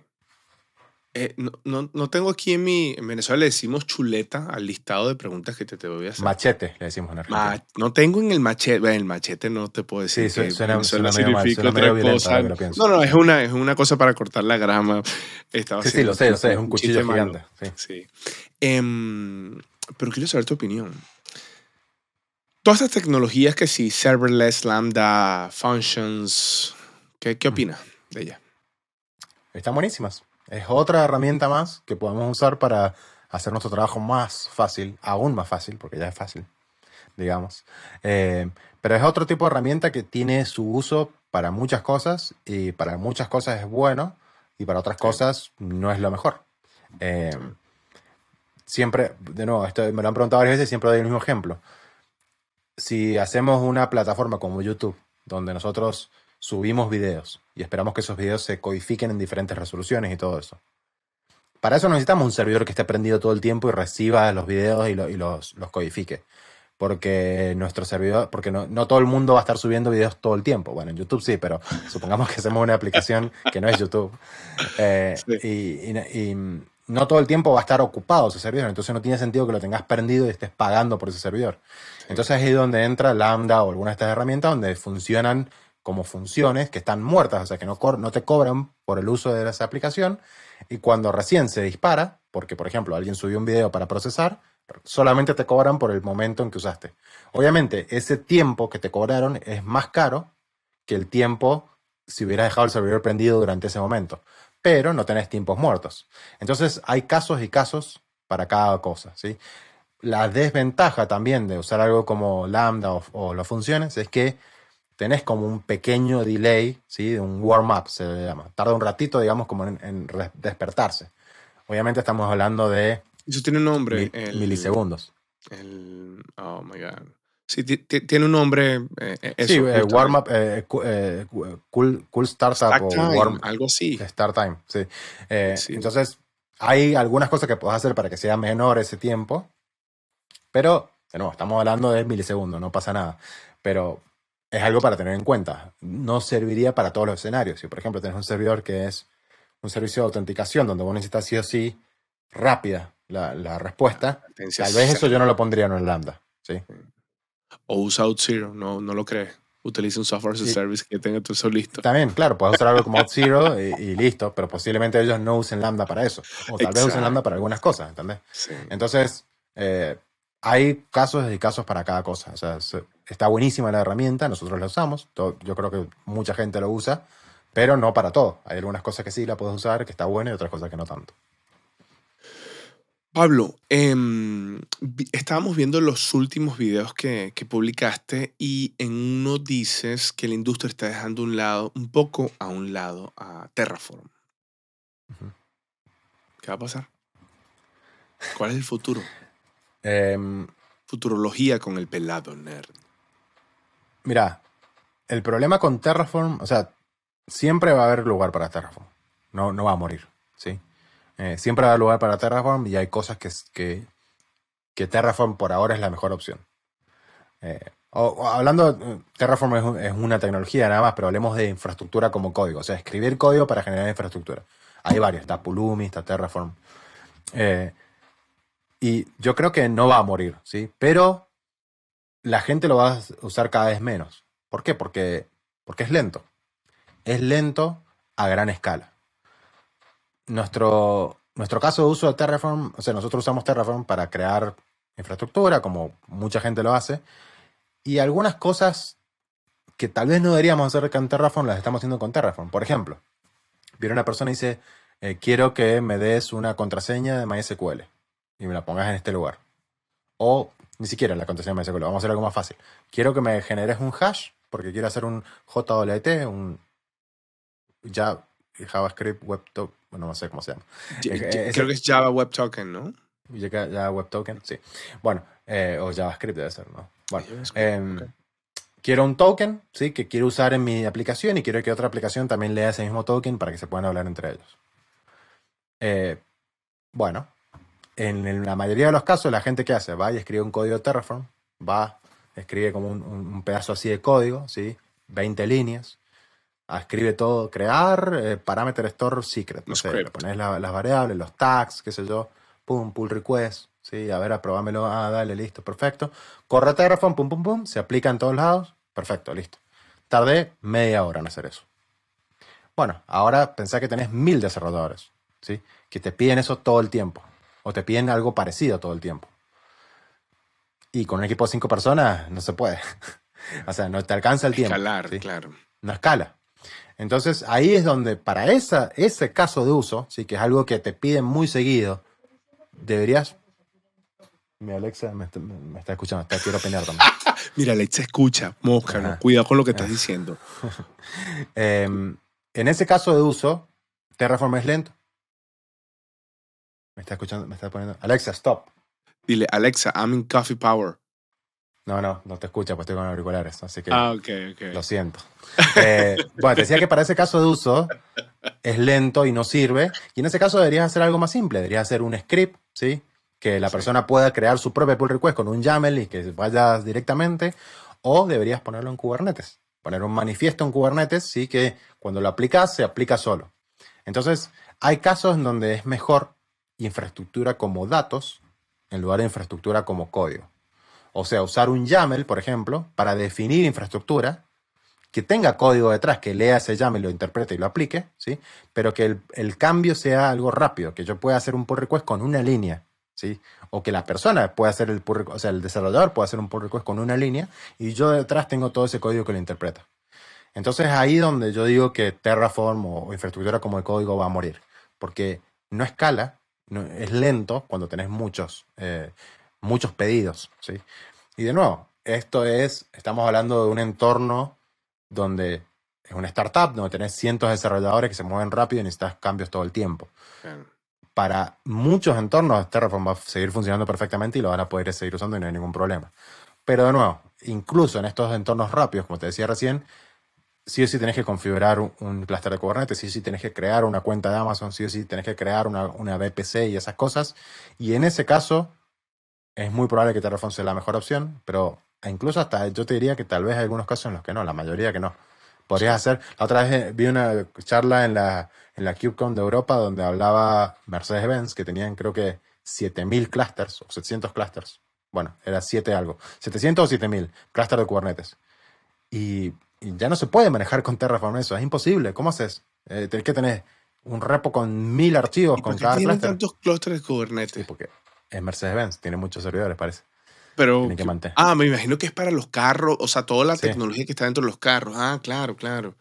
Eh, no, no, no tengo aquí en mi. En Venezuela le decimos chuleta al listado de preguntas que te, te voy a hacer. Machete, le decimos en Argentina. Ma- no tengo en el machete. bueno, el machete no te puedo decir. Sí, que suena- suena medio mal, suena otra cosa. No, no, es una, es una cosa para cortar la grama. Estaba sí, sí, lo sé, lo sé, es un cuchillo gigante. sí. Sí. Em, pero quiero saber tu opinión. Todas estas tecnologías que sí, serverless, lambda, functions, ¿qué, qué opinas de ellas? Están buenísimas. Es otra herramienta más que podemos usar para hacer nuestro trabajo más fácil, aún más fácil, porque ya es fácil, digamos. Eh, pero es otro tipo de herramienta que tiene su uso para muchas cosas y para muchas cosas es bueno y para otras cosas no es lo mejor. Eh, siempre, de nuevo, esto me lo han preguntado varias veces, siempre doy el mismo ejemplo. Si hacemos una plataforma como YouTube, donde nosotros subimos videos y esperamos que esos videos se codifiquen en diferentes resoluciones y todo eso. Para eso necesitamos un servidor que esté prendido todo el tiempo y reciba los videos y, lo- y los, los codifique. Porque nuestro servidor, porque no, no todo el mundo va a estar subiendo videos todo el tiempo. Bueno, en YouTube sí, pero [laughs] supongamos que hacemos una aplicación que no es YouTube. Eh, Sí. y, y- y- no todo el tiempo va a estar ocupado ese servidor, entonces no tiene sentido que lo tengas prendido y estés pagando por ese servidor. Entonces ahí es donde entra Lambda o alguna de estas herramientas donde funcionan como funciones que están muertas, o sea, que no, te cobran por el uso de esa aplicación y cuando recién se dispara, porque por ejemplo alguien subió un video para procesar, solamente te cobran por el momento en que usaste. Obviamente, ese tiempo que te cobraron es más caro que el tiempo si hubieras dejado el servidor prendido durante ese momento, pero no tenés tiempos muertos. Entonces, hay casos y casos para cada cosa, ¿sí? La desventaja también de usar algo como Lambda o, las funciones es que tenés como un pequeño delay, ¿sí? Un warm-up se le llama. Tarda un ratito, digamos, como en despertarse. Obviamente estamos hablando de eso tiene un nombre. milisegundos. El, oh my God. Sí, tiene un nombre. Eh, eh, sí, eh, warm up, cool, cool, Startup o warm, algo así. Start Time, sí. Entonces, hay algunas cosas que puedes hacer para que sea menor ese tiempo, pero, no, estamos hablando de milisegundos, no pasa nada. Pero es algo para tener en cuenta. No serviría para todos los escenarios. Si, por ejemplo, tienes un servidor que es un servicio de autenticación donde vos necesitas sí o sí rápida la, respuesta. Tal vez eso yo no lo pondría en el Lambda. ¿sí? O usa OutZero, no, no lo crees. Utiliza un software as a service que tenga todo eso listo. También, claro, puedes usar algo como OutZero [laughs] y, y, listo, pero posiblemente ellos no usen Lambda para eso. O tal vez usen Lambda para algunas cosas, ¿entendés? Entonces, eh, hay casos y casos para cada cosa. O sea, está buenísima la herramienta, nosotros la usamos, yo creo que mucha gente lo usa, pero no para todo. Hay algunas cosas que sí la puedes usar, que está buena, y otras cosas que no tanto. Pablo, em, estábamos viendo los últimos videos que, publicaste y en uno dices que la industria está dejando un lado, un poco a un lado a Terraform. ¿Qué va a pasar? ¿Cuál es el futuro? [laughs] Em, Futurología con el pelado nerd. Mira, el problema con Terraform, o sea, siempre va a haber lugar para Terraform. No, no va a morir, ¿sí? Eh, siempre va a haber lugar para Terraform y hay cosas que, que, Terraform por ahora es la mejor opción. Eh, hablando, Terraform es, una tecnología nada más, pero hablemos de infraestructura como código, o sea, escribir código para generar infraestructura. Hay varios, está Pulumi, está Terraform. Eh, y yo creo que no va a morir, ¿sí? Pero la gente lo va a usar cada vez menos. ¿Por qué? Porque, porque es lento. Es lento a gran escala nuestro, nuestro caso de uso de Terraform, o sea, nosotros usamos Terraform para crear infraestructura, como mucha gente lo hace, y algunas cosas que tal vez no deberíamos hacer con Terraform las estamos haciendo con Terraform. Por ejemplo, viene una persona y dice, eh, quiero que me des una contraseña de MySQL y me la pongas en este lugar. O ni siquiera la contraseña de MySQL, vamos a hacer algo más fácil. Quiero que me generes un hash porque quiero hacer un JWT, un JavaScript Web Token, bueno, no sé cómo se llama. Eh, creo que es Java Web Token, ¿no? Java Web Token, sí. Bueno, eh, o JavaScript debe ser, ¿no? Bueno, em, quiero un token, ¿sí? Que quiero usar en mi aplicación y quiero que otra aplicación también lea ese mismo token para que se puedan hablar entre ellos. Eh, bueno, en la mayoría de los casos, la gente que hace va y escribe un código de Terraform, va, escribe como un, un pedazo así de código, ¿sí? 20 líneas, escribe todo, crear, eh, parámetro store secret, no sé, pones las variables, los tags, qué sé yo, pum, pull request, sí, a ver, aprobámelo, ah, dale, listo, perfecto. Corre Terraform, pum, pum, pum, se aplica en todos lados, perfecto, listo. Tardé media hora en hacer eso. Bueno, ahora pensá que tenés mil desarrolladores, ¿sí? Que te piden eso todo el tiempo, o te piden algo parecido todo el tiempo. Y con un equipo de cinco personas no se puede. [laughs] o sea, no te alcanza el tiempo. Escalar, claro. No escala. Entonces ahí es donde para esa, ese caso de uso, sí que es algo que te piden muy seguido, deberías... Mi Alexa me está, escuchando, te quiero opinar también. [laughs] Mira, Alexa escucha, mosca, cuidado con lo que estás diciendo. [laughs] Em, en ese caso de uso, Terraform es lento. Me está escuchando, me está poniendo... Alexa, stop. Dile, Alexa, I'm in coffee power. No, no, no te escucha, pues estoy con auriculares, así que ah, ok, ok. lo siento. Eh, bueno, te decía que para ese caso de uso es lento y no sirve. Y en ese caso deberías hacer algo más simple. Deberías hacer un script, ¿sí? Que la persona pueda crear su propio pull request con un YAML y que vaya directamente. O deberías ponerlo en Kubernetes. Poner un manifiesto en Kubernetes, sí, que cuando lo aplicas se aplica solo. Entonces, hay casos en donde es mejor infraestructura como datos en lugar de infraestructura como código. O sea, usar un YAML, por ejemplo, para definir infraestructura que tenga código detrás, que lea ese YAML, lo interprete y lo aplique, ¿sí? pero que el, cambio sea algo rápido, que yo pueda hacer un pull request con una línea, ¿sí? o que la persona pueda hacer el pull request, o sea, el desarrollador pueda hacer un pull request con una línea y yo detrás tengo todo ese código que lo interpreta. Entonces ahí donde yo digo que Terraform o, infraestructura como el código va a morir, porque no escala, no, es lento cuando tenés muchos, eh, muchos pedidos. ¿sí? Y de nuevo, esto es, estamos hablando de un entorno donde es una startup, donde tenés cientos de desarrolladores que se mueven rápido y necesitas cambios todo el tiempo. Para muchos entornos, Terraform va a seguir funcionando perfectamente y lo van a poder seguir usando y no hay ningún problema. Pero de nuevo, incluso en estos entornos rápidos, como te decía recién, sí o sí tenés que configurar un, clúster de Kubernetes, sí o sí tenés que crear una cuenta de Amazon, sí o sí tenés que crear una, una VPC y esas cosas. Y en ese caso, es muy probable que Terraform sea la mejor opción, pero incluso hasta yo te diría que tal vez hay algunos casos en los que no, la mayoría que no. Podrías hacer, la otra vez eh, vi una charla en la, en la KubeCon de Europa donde hablaba Mercedes-Benz que tenían creo que 7000 clusters o 700 clusters. Bueno, era 7 algo. 700 o 7000 clusters de Kubernetes. Y, ya no se puede manejar con Terraform eso, es imposible. ¿Cómo haces? Eh, que tener un repo con mil archivos con cada cluster. tantos clusters de Kubernetes? porque es Mercedes-Benz, tiene muchos servidores, parece. Pero, ah, me imagino que es para los carros, o sea, toda la tecnología que está dentro de los carros. Ah, claro, claro.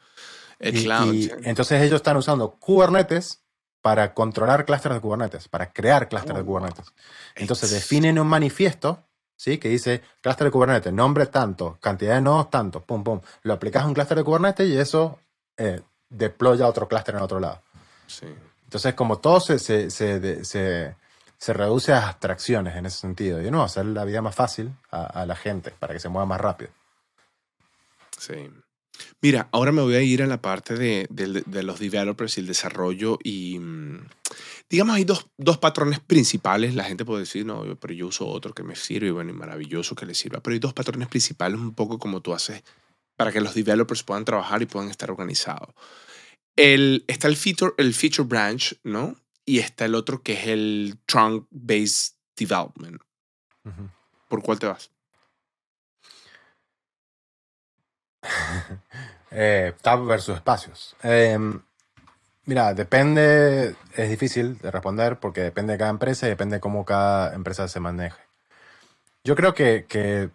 El cloud. entonces ellos están usando Kubernetes para controlar clústeres de Kubernetes, para crear clústeres de oh, Kubernetes. Entonces definen un manifiesto, ¿sí? Que dice clúster de Kubernetes, nombre tanto, cantidad de nodos tanto, pum, pum. Lo aplicas a un clúster de Kubernetes y eso eh, deploya otro clúster en otro lado. Sí. Entonces, como todo se, se, se se reduce a abstracciones en ese sentido. Y no, hacer la vida más fácil a, la gente para que se mueva más rápido. Sí. Mira, ahora me voy a ir a la parte de, los developers y el desarrollo y mm, digamos hay dos, patrones principales. La gente puede decir, no, pero yo uso otro que me sirve, bueno, y maravilloso que le sirva. Pero hay dos patrones principales un poco como tú haces para que los developers puedan trabajar y puedan estar organizados. El, está el feature, el feature branch, ¿no? y está el otro que es el Trunk Based Development. ¿Por cuál te vas? [laughs] eh, tab versus espacios. Em, mira, depende, es difícil de responder porque depende de cada empresa y depende de cómo cada empresa se maneje. Yo creo que,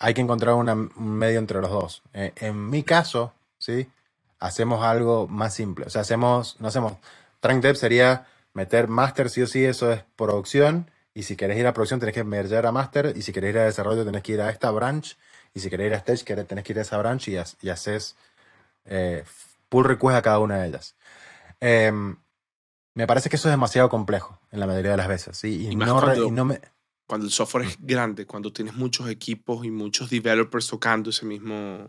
hay que encontrar un medio entre los dos. Eh, en mi caso, ¿sí? Hacemos algo más simple. O sea, hacemos, no hacemos Trunk Dev sería meter master sí o sí, eso es producción. Y si querés ir a producción, tenés que merger a master. Y si querés ir a desarrollo, tenés que ir a esta branch. Y si querés ir a stage, tenés que ir a esa branch y, y haces eh, pull request a cada una de ellas. Em, me parece que eso es demasiado complejo en la mayoría de las veces. Y, no, cuando, me... cuando el software es grande, cuando tienes muchos equipos y muchos developers tocando ese mismo.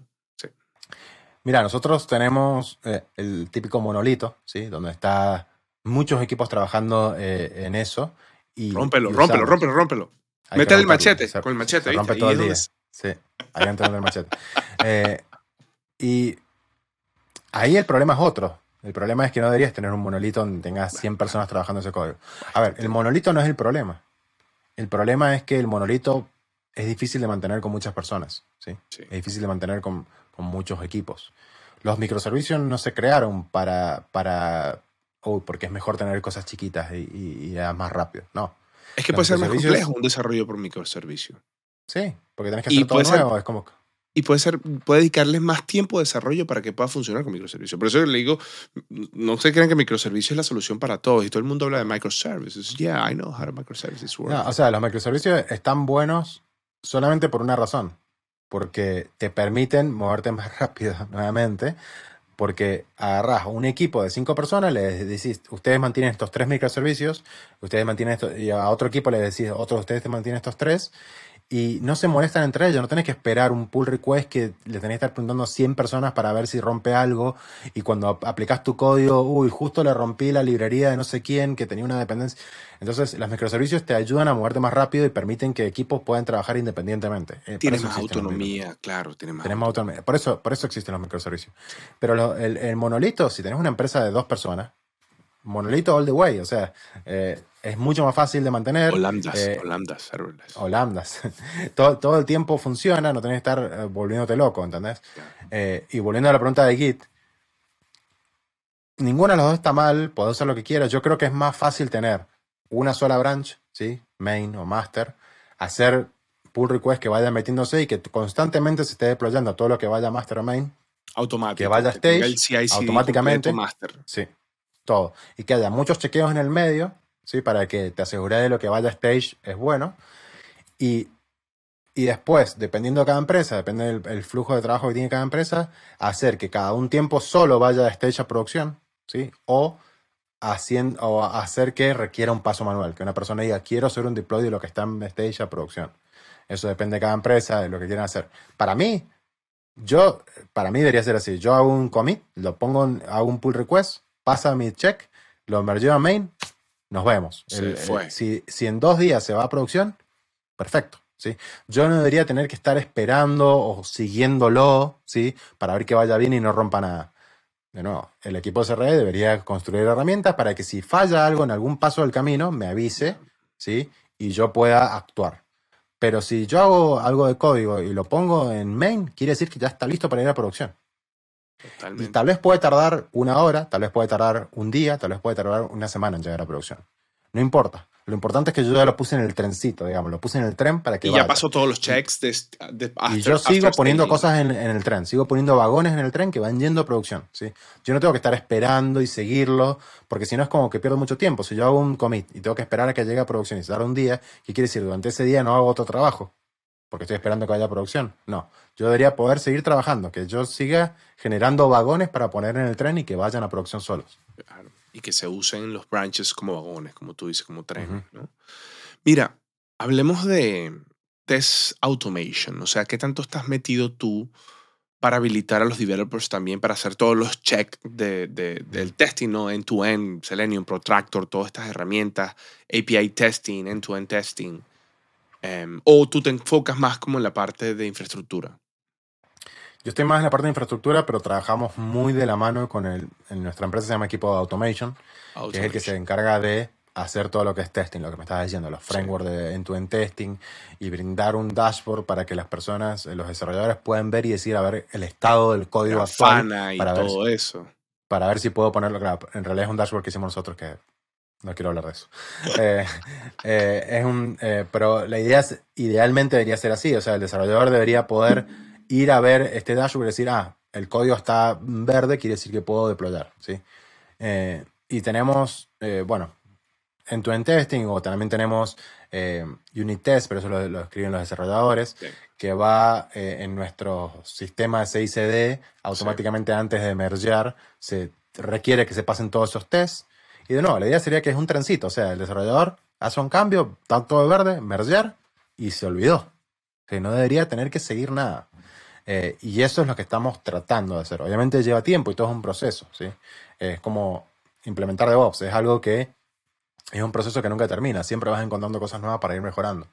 Mira, nosotros tenemos eh, el típico monolito, ¿sí? Donde está muchos equipos trabajando eh, en eso. Y, rómpelo, rómpelo, rómpelo, rómpelo. Mete el machete, con el machete. Se rompe todo el día. Sí, ahí entra el machete. [laughs] Eh, y ahí el problema es otro. El problema es que no deberías tener un monolito donde tengas 100 personas trabajando ese código. A ver, el monolito no es el problema. El problema es que el monolito es difícil de mantener con muchas personas. ¿sí? Es difícil de mantener con, con muchos equipos. Los microservicios no se crearon para, para oh, porque es mejor tener cosas chiquitas y, y, más rápido. No. Es que puede ser más complejo un desarrollo por microservicio. Sí, porque tenés que hacer todo nuevo. es como... Y puede, ser, puede dedicarles más tiempo de desarrollo para que pueda funcionar con microservicios. Por eso le digo, no se crean que microservicios es la solución para todos. Y todo el mundo habla de microservices. Yeah, I know how microservices work. o sea, los microservicios están buenos solamente por una razón porque te permiten moverte más [laughs] rápido nuevamente, porque agarras un equipo de cinco personas, le decís, ustedes mantienen estos tres microservicios, ustedes mantienen esto, y a otro equipo le decís, otro de ustedes te mantienen estos tres, y no se molestan entre ellos, no tenés que esperar un pull request que le tenés que estar preguntando a 100 personas para ver si rompe algo y cuando aplicas tu código, uy, justo le rompí la librería de no sé quién que tenía una dependencia. Entonces, los microservicios te ayudan a moverte más rápido y permiten que equipos puedan trabajar independientemente. Eh, tienes más autonomía, claro, tienes más, autonomía. Por eso, por eso existen los microservicios. Pero el, el monolito, si tenés una empresa de dos personas, monolito all the way. O sea, eh, es mucho más fácil de mantener. O lambdas, eh, o lambdas, serverless. o lambdas. [laughs] todo, todo el tiempo funciona, no tenés que estar eh, volviéndote loco, ¿entendés? Eh, y volviendo a la pregunta de Git, ninguna de las dos está mal, puedo hacer lo que quieras. Yo creo que es más fácil tener una sola branch, ¿sí? Main o master, hacer pull request que vaya metiéndose y que constantemente se esté deployando todo lo que vaya master o main, Automático. que vaya stage, el CI/CD automáticamente. master. sí, todo. Y que haya muchos chequeos en el medio, ¿sí? Para que te asegures de lo que vaya a stage es bueno. Y, y después, dependiendo de cada empresa, depende del el flujo de trabajo que tiene cada empresa, hacer que cada un tiempo solo vaya de stage a producción, ¿sí? O, haciendo, o hacer que requiera un paso manual, que una persona diga, quiero hacer un deploy de lo que está en stage a producción. Eso depende de cada empresa, de lo que quieran hacer. Para mí, yo, para mí debería ser así. Yo hago un commit, lo pongo, hago un pull request, pasa mi check, lo mergeo a main, nos vemos. Se El- fue. el- si, si en dos días se va a producción, perfecto. ¿sí? Yo no debería tener que estar esperando o siguiéndolo ¿sí? para ver que vaya bien y no rompa nada. De nuevo, el equipo de CRE debería construir herramientas para que si falla algo en algún paso del camino, me avise ¿sí? y yo pueda actuar. Pero si yo hago algo de código y lo pongo en main, quiere decir que ya está listo para ir a producción. Y tal vez puede tardar una hora, tal vez puede tardar un día, tal vez puede tardar una semana en llegar a producción. No importa. Lo importante es que yo ya lo puse en el trencito, digamos, lo puse en el tren para que Y vaya. ya pasó todos los checks de, de y yo sigo poniendo cosas en, en el tren, sigo poniendo vagones en el tren que van yendo a producción. ¿sí? Yo no tengo que estar esperando y seguirlo, porque si no es como que pierdo mucho tiempo. Si yo hago un commit y tengo que esperar a que llegue a producción y se tarda un día, ¿qué quiere decir? Durante ese día no hago otro trabajo, porque estoy esperando que vaya a producción. No, yo debería poder seguir trabajando, que yo siga generando vagones para poner en el tren y que vayan a producción solos. Claro. Y que se usen los branches como vagones, como tú dices, como trenes. ¿no? Mira, hablemos de test automation. O sea, ¿qué tanto estás metido tú para habilitar a los developers también para hacer todos los checks de, de- del testing, ¿no? End-to-end, Selenium, Protractor, todas estas herramientas, API testing, end-to-end testing. Em, o tú te enfocas más como en la parte de infraestructura. Yo estoy más en la parte de infraestructura, pero trabajamos muy de la mano con el, en nuestra empresa se llama equipo de automation, que es el que se encarga de hacer todo lo que es testing, lo que me estabas diciendo, los Sí. frameworks de end-to-end testing y brindar un dashboard para que las personas, los desarrolladores puedan ver y decir, a ver, el estado del código actual Grafana y para ver, todo eso. para ver si puedo ponerlo. Claro, en realidad es un dashboard que hicimos nosotros que no quiero hablar de eso. [laughs] Eh, eh, es un, eh, pero la idea es, idealmente debería ser así, o sea, el desarrollador debería poder ir a ver este dashboard y decir, ah, el código está verde, quiere decir que puedo deployar, ¿sí? Eh, y tenemos, eh, bueno, end-to-end testing, o también tenemos eh, unit test, pero eso lo, lo escriben los desarrolladores, Sí. que va eh, en nuestro sistema CICD, automáticamente antes de mergear, se requiere que se pasen todos esos tests. Y de nuevo, la idea sería que es un trencito, o sea, el desarrollador hace un cambio, está todo de verde, mergear, y se olvidó. Que no debería tener que seguir nada. Eh, y eso es lo que estamos tratando de hacer. Obviamente lleva tiempo y todo es un proceso, ¿sí? Es como implementar DevOps, es algo que es un proceso que nunca termina, siempre vas encontrando cosas nuevas para ir mejorando.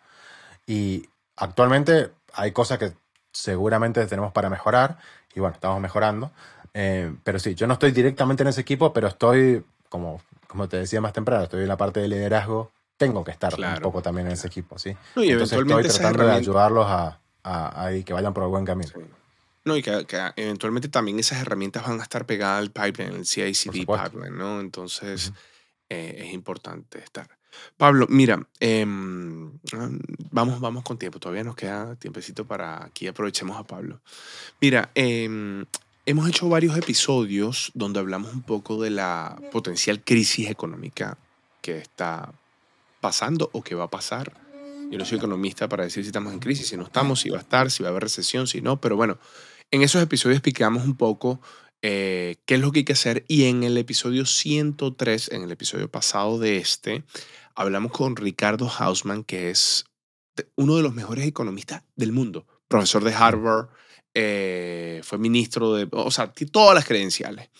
Y actualmente hay cosas que seguramente tenemos para mejorar, y bueno, estamos mejorando. Eh, pero sí, yo no estoy directamente en ese equipo, pero estoy, como, como te decía más temprano, estoy en la parte de liderazgo, tengo que estar Claro, un poco también en ese equipo, ¿sí? No, y Entonces estoy tratando de ayudarlos a, a, a que vayan por el buen camino. Sí. No, y que, que eventualmente también esas herramientas van a estar pegadas al pipeline, el CI/CD pipeline, ¿no? Entonces eh, es importante estar. Pablo, mira, em, vamos, vamos con tiempo. Todavía nos queda tiempecito para aquí. Aprovechemos a Pablo. Mira, em, hemos hecho varios episodios donde hablamos un poco de la potencial crisis económica que está pasando o que va a pasar. Yo no soy economista para decir si estamos en crisis, si no estamos, si va a estar, si va a haber recesión, si no, pero bueno, en esos episodios explicamos un poco eh, qué es lo que hay que hacer y en el episodio 103, en el episodio pasado de este, hablamos con Ricardo Hausman, que es uno de los mejores economistas del mundo, profesor de Harvard, eh, fue ministro de, o sea, todas las credenciales.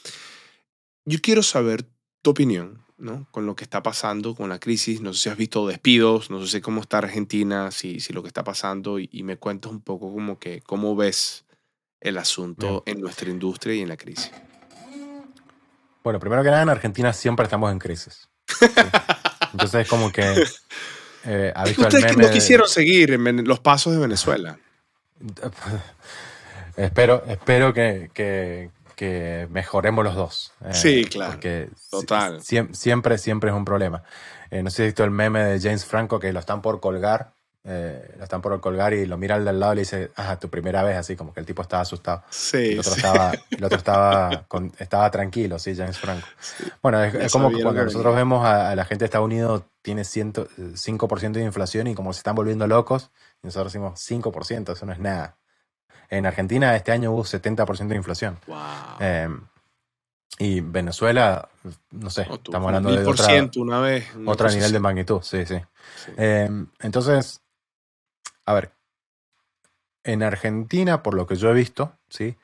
Yo quiero saber tu opinión, ¿no? Con lo que está pasando con la crisis. No sé si has visto despidos, no sé cómo está Argentina, si, si lo que está pasando y, y me cuentas un poco como que cómo ves el asunto en nuestra industria y en la crisis. Bueno, primero que nada, en Argentina siempre estamos en crisis. Sí. [laughs] Entonces es como que... eh, ¿ha Es que visto el ustedes que no de- quisieron seguir en Vene- los pasos de Venezuela. [laughs] espero espero que, que- que mejoremos los dos. eh, Sí, claro. Porque Total. siem- siempre, siempre es un problema. Eh, no sé si has visto el meme de James Franco que lo están por colgar. eh, lo están por colgar y lo mira al del lado y le dice, ah, tu primera vez, así como que el tipo estaba asustado. Sí, El otro sí. estaba, el otro [laughs] estaba, con- estaba tranquilo, sí, James Franco. Bueno, es, es como cuando nosotros vemos a, a la gente de Estados Unidos tiene 100, 5% de inflación y como se están volviendo locos, y nosotros decimos 5%, eso no es nada. En Argentina este año hubo 70% de inflación. Wow. Eh, y Venezuela, no sé, No, tú, estamos hablando de otra, ciento una vez. una otro nivel de magnitud, sí, sí. Sí. Eh, entonces, a ver, en Argentina, por lo que yo he visto, ¿sí?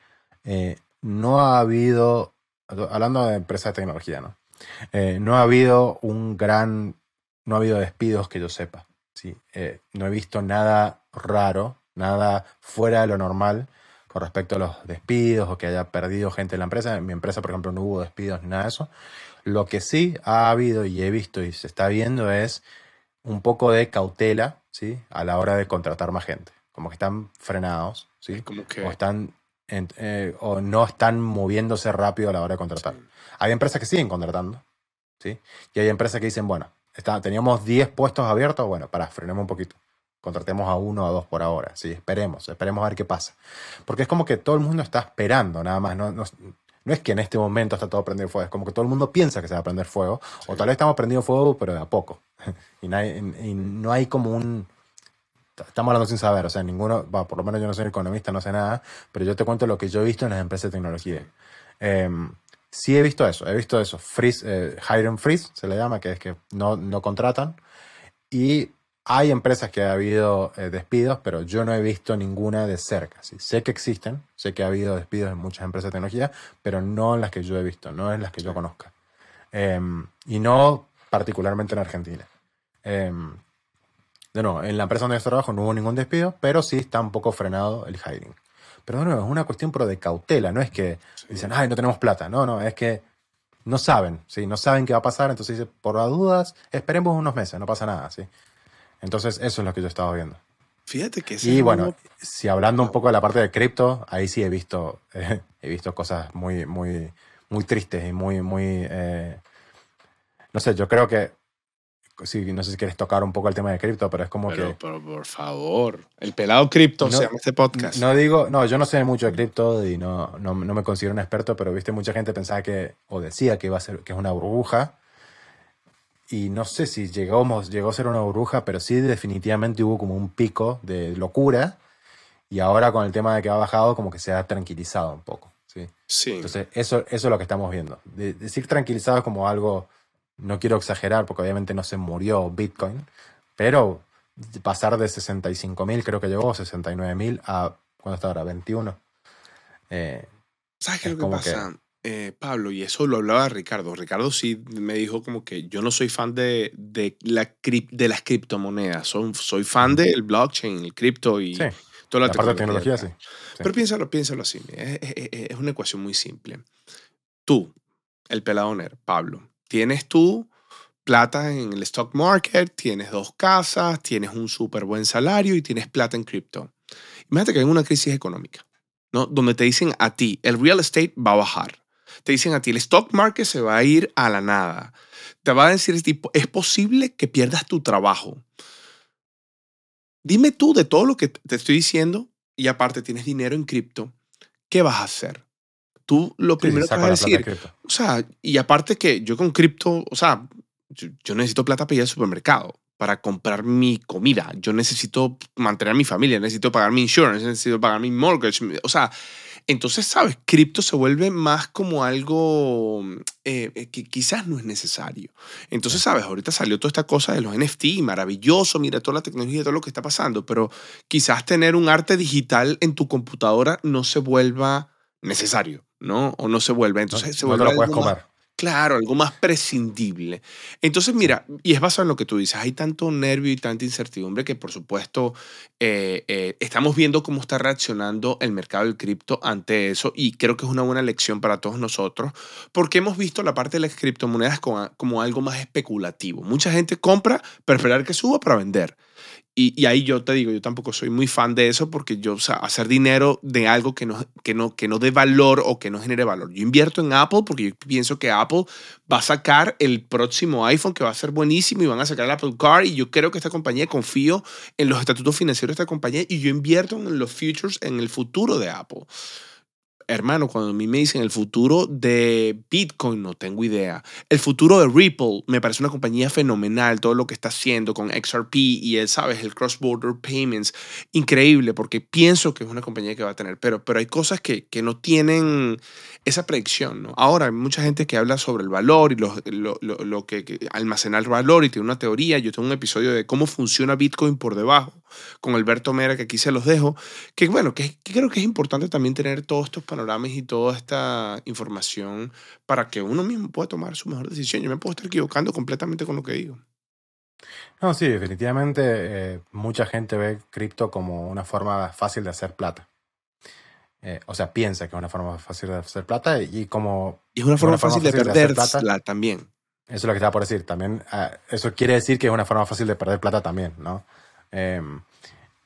Eh, no ha habido, hablando de empresas de tecnología, ¿no? Eh, no ha habido un gran, no ha habido despidos que yo sepa, ¿sí? Eh, no he visto nada raro, nada fuera de lo normal con respecto a los despidos o que haya perdido gente en la empresa. En mi empresa, por ejemplo, no hubo despidos ni nada de eso. Lo que sí ha habido y he visto y se está viendo es un poco de cautela, ¿sí? A la hora de contratar más gente. Como que están frenados, ¿sí? Como que. O están en- eh, o no están moviéndose rápido a la hora de contratar. Hay empresas que siguen contratando, ¿sí? Y hay empresas que dicen, bueno, está, teníamos 10 puestos abiertos, bueno, para, frenemos un poquito. Contratemos a uno o a dos por ahora, sí, esperemos, esperemos a ver qué pasa. Porque es como que todo el mundo está esperando, nada más, no, no, no es que en este momento está todo prendido fuego, es como que todo el mundo piensa que se va a prender fuego, o tal vez estamos prendiendo fuego, pero de a poco. [laughs] y, nadie- y no hay como un... Estamos hablando sin saber, o sea, ninguno, va, por lo menos yo no soy economista, no sé nada, pero yo te cuento lo que yo he visto en las empresas de tecnología. Em, sí he visto eso, he visto eso, freeze, eh, hire and freeze se le llama, que es que no, no contratan. Y hay empresas que ha habido eh, despidos, pero yo no he visto ninguna de cerca. ¿sí? Sé que existen, sé que ha habido despidos en muchas empresas de tecnología, pero no en las que yo he visto, no en las que yo conozca. Em, y no particularmente en Argentina. Em, de nuevo, en la empresa donde yo trabajo no hubo ningún despido, pero sí está un poco frenado el hiring. Pero de nuevo, es una cuestión pero de cautela, no es que dicen, ay, no tenemos plata. No, no, es que no saben, ¿sí? No saben qué va a pasar, entonces por las dudas, esperemos unos meses, no pasa nada, ¿sí? Entonces, eso es lo que yo estaba viendo. Fíjate que ese Y bueno, si hablando un poco de la parte de cripto, ahí sí he visto, eh, [laughs] he visto cosas muy, muy, muy tristes y muy, muy, eh, no sé, yo creo que, sí, no sé si quieres tocar un poco el tema de cripto, pero es como pero, que... pero por favor. El pelado cripto No- se llama este podcast. No digo, no, yo no sé mucho de cripto y no, no, no me considero un experto, pero viste, mucha gente pensaba que, o decía que iba a ser, que es una burbuja. Y no sé si llegamos, llegó a ser una burbuja, pero sí definitivamente hubo como un pico de locura. Y ahora con el tema de que ha bajado, como que se ha tranquilizado un poco. ¿sí? sí. Entonces, eso, eso es lo que estamos viendo. De- decir tranquilizado es como algo, no quiero exagerar, porque obviamente no se murió Bitcoin, pero pasar de 65 mil, creo que llegó, 69 mil, a, ¿cuándo está ahora? 21. Eh, ¿Sabes qué es lo que- pasa, Eh, Pablo? Y eso lo hablaba Ricardo. Ricardo sí me dijo como que yo no soy fan de, de, la, de las criptomonedas. Soy, soy fan del blockchain, el cripto y sí, toda la, la parte de tecnología, sí. Pero piénsalo, piénsalo así. es una ecuación muy simple. Tú, el peladoner, Pablo, tienes tú plata en el stock market, tienes dos casas, tienes un súper buen salario y tienes plata en cripto. Imagínate que hay una crisis económica, ¿no? Donde te dicen a ti, el real estate va a bajar. Te dicen a ti, el stock market se va a ir a la nada. Te va a decir, tipo, es posible que pierdas tu trabajo. Dime tú de todo lo que te estoy diciendo y aparte tienes dinero en cripto, ¿qué vas a hacer? Tú lo Sí, primero que vas a de decir, o sea, y aparte que yo con cripto, o sea, yo, yo necesito plata para ir al supermercado, para comprar mi comida, yo necesito mantener a mi familia, necesito pagar mi insurance, necesito pagar mi mortgage, o sea, entonces, ¿sabes? Cripto se vuelve más como algo eh, eh, que quizás no es necesario. Entonces, ¿sabes? Ahorita salió toda esta cosa de los NFT, maravilloso, mira toda la tecnología, todo lo que está pasando, pero quizás tener un arte digital en tu computadora no se vuelva necesario, ¿no? O no se vuelve. No, Entonces, se no te vuelve lo puedes algo más- comer. Claro, algo más prescindible. Entonces, mira, y es basado en lo que tú dices, hay tanto nervio y tanta incertidumbre que, por supuesto, eh, eh, estamos viendo cómo está reaccionando el mercado del cripto ante eso y creo que es una buena lección para todos nosotros porque hemos visto la parte de las criptomonedas como, como algo más especulativo. Mucha gente compra para esperar que suba para vender. Y, ahí yo te digo, yo tampoco soy muy fan de eso porque yo, o sea, hacer dinero de algo que no, que, no, que no dé valor o que no genere valor. Yo invierto en Apple porque yo pienso que Apple va a sacar el próximo iPhone que va a ser buenísimo y van a sacar el Apple Car y yo creo que esta compañía, confío en los estatutos financieros de esta compañía y yo invierto en los futures, en el futuro de Apple hermano, cuando a mí me dicen el futuro de Bitcoin, no tengo idea. El futuro de Ripple me parece una compañía fenomenal, todo lo que está haciendo con XRP y, el, ¿sabes? El cross-border payments, increíble, porque pienso que es una compañía que va a tener, pero, pero hay cosas que, que no tienen esa predicción, ¿no? Ahora, hay mucha gente que habla sobre el valor y lo, lo, lo, que, que almacenar valor y tiene una teoría. Yo tengo un episodio de cómo funciona Bitcoin por debajo con Alberto Mera, que aquí se los dejo, que bueno, que, creo que es importante también tener todos estos panoramas y toda esta información para que uno mismo pueda tomar su mejor decisión. Yo me puedo estar equivocando completamente con lo que digo. No, sí, definitivamente eh, mucha gente ve cripto como una forma fácil de hacer plata. Eh, o sea, piensa que es una forma fácil de hacer plata y como... Y es una forma, fácil, de perder plata también. Eso es lo que estaba por decir. También, ah, eso quiere decir que es una forma fácil de perder plata también, ¿no? Em,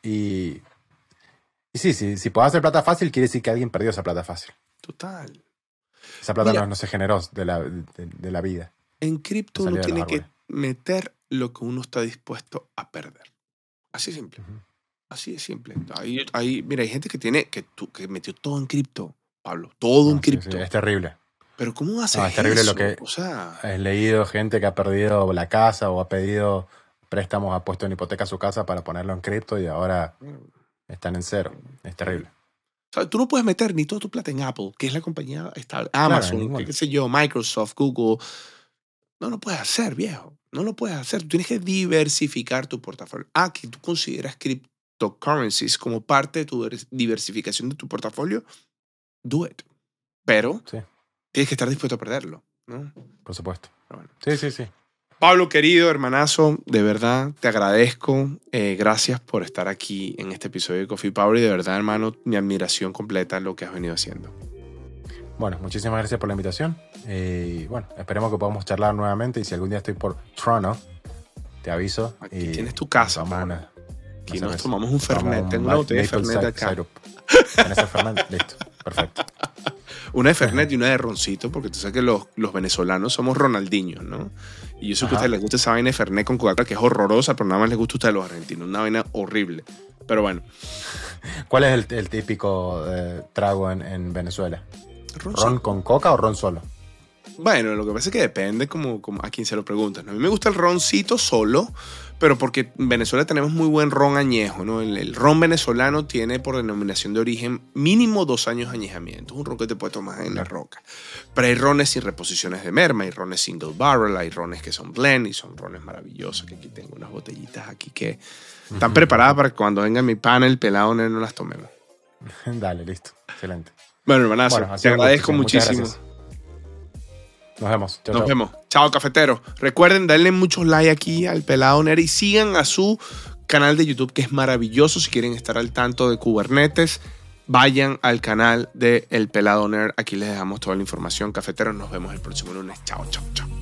y, y sí, sí, si puedo hacer plata fácil, quiere decir que alguien perdió esa plata fácil. Total. Esa plata no, se generó de la, de, la vida. En cripto uno tiene que meter lo que uno está dispuesto a perder. Así simple. Así de simple. Ahí, mira, hay gente que tiene que, que metió todo en cripto, Pablo. Todo en cripto. es terrible. Pero ¿cómo hace no, es terrible lo que o sea, he leído gente que ha perdido la casa o ha pedido préstamos, ha puesto en hipoteca su casa para ponerlo en cripto y ahora están en cero. Es terrible. O sea, tú no puedes meter ni toda tu plata en Apple, que es la compañía estable. Amazon, qué sé yo, Microsoft, Google. No lo puedes hacer, viejo. No lo puedes hacer. Tú tienes que diversificar tu portafolio. Ah, que tú consideras cryptocurrencies como parte de tu diversificación de tu portafolio. Do it. Pero tienes que estar dispuesto a perderlo. ¿no? Por supuesto. Sí, sí, sí. Pablo, querido hermanazo, de verdad te agradezco. Eh, gracias por estar aquí en este episodio de Coffee Power y de verdad, hermano, mi admiración completa en lo que has venido haciendo. Bueno, muchísimas gracias por la invitación. Eh, y bueno, esperemos que podamos charlar nuevamente. Y si algún día estoy por Toronto, te aviso. Aquí y tienes tu casa, mano. Aquí nos tomamos un Fernet. Tengo una botella de Fernet acá. Fernet? [laughs] Listo. Perfecto. Una de Fernet y una de Roncito, porque tú sabes que los, los venezolanos somos Ronaldinho, ¿no? Y yo sé que a ustedes les gusta esa vaina de Fernet con Coca-Cola, que es horrorosa, pero nada más les gusta a ustedes los argentinos. Una vaina horrible. Pero bueno. [laughs] ¿Cuál es el, típico eh, trago en, Venezuela? ¿Ron con coca o ron solo? Bueno, lo que pasa es que depende como, como a quién se lo preguntan. A mí me gusta el roncito solo, pero porque en Venezuela tenemos muy buen ron añejo, ¿no? El, ron venezolano tiene por denominación de origen mínimo dos años de añejamiento. Es un ron que te puedes tomar en la roca. Pero hay rones sin reposiciones de merma, hay rones single barrel, hay rones que son blend y son rones maravillosos, que aquí tengo unas botellitas aquí que están preparadas para que cuando venga mi panel pelado no las tomemos. [laughs] Dale, listo. Excelente. Bueno, hermanazo, te agradezco muchísimo. Nos vemos. Nos vemos. Chao, cafetero. Recuerden darle muchos like aquí al Pelado Nerd y sigan a su canal de YouTube que es maravilloso. Si quieren estar al tanto de Kubernetes, vayan al canal de El Pelado Nerd. Aquí les dejamos toda la información. Cafeteros, nos vemos el próximo lunes. Chao, chao, chao.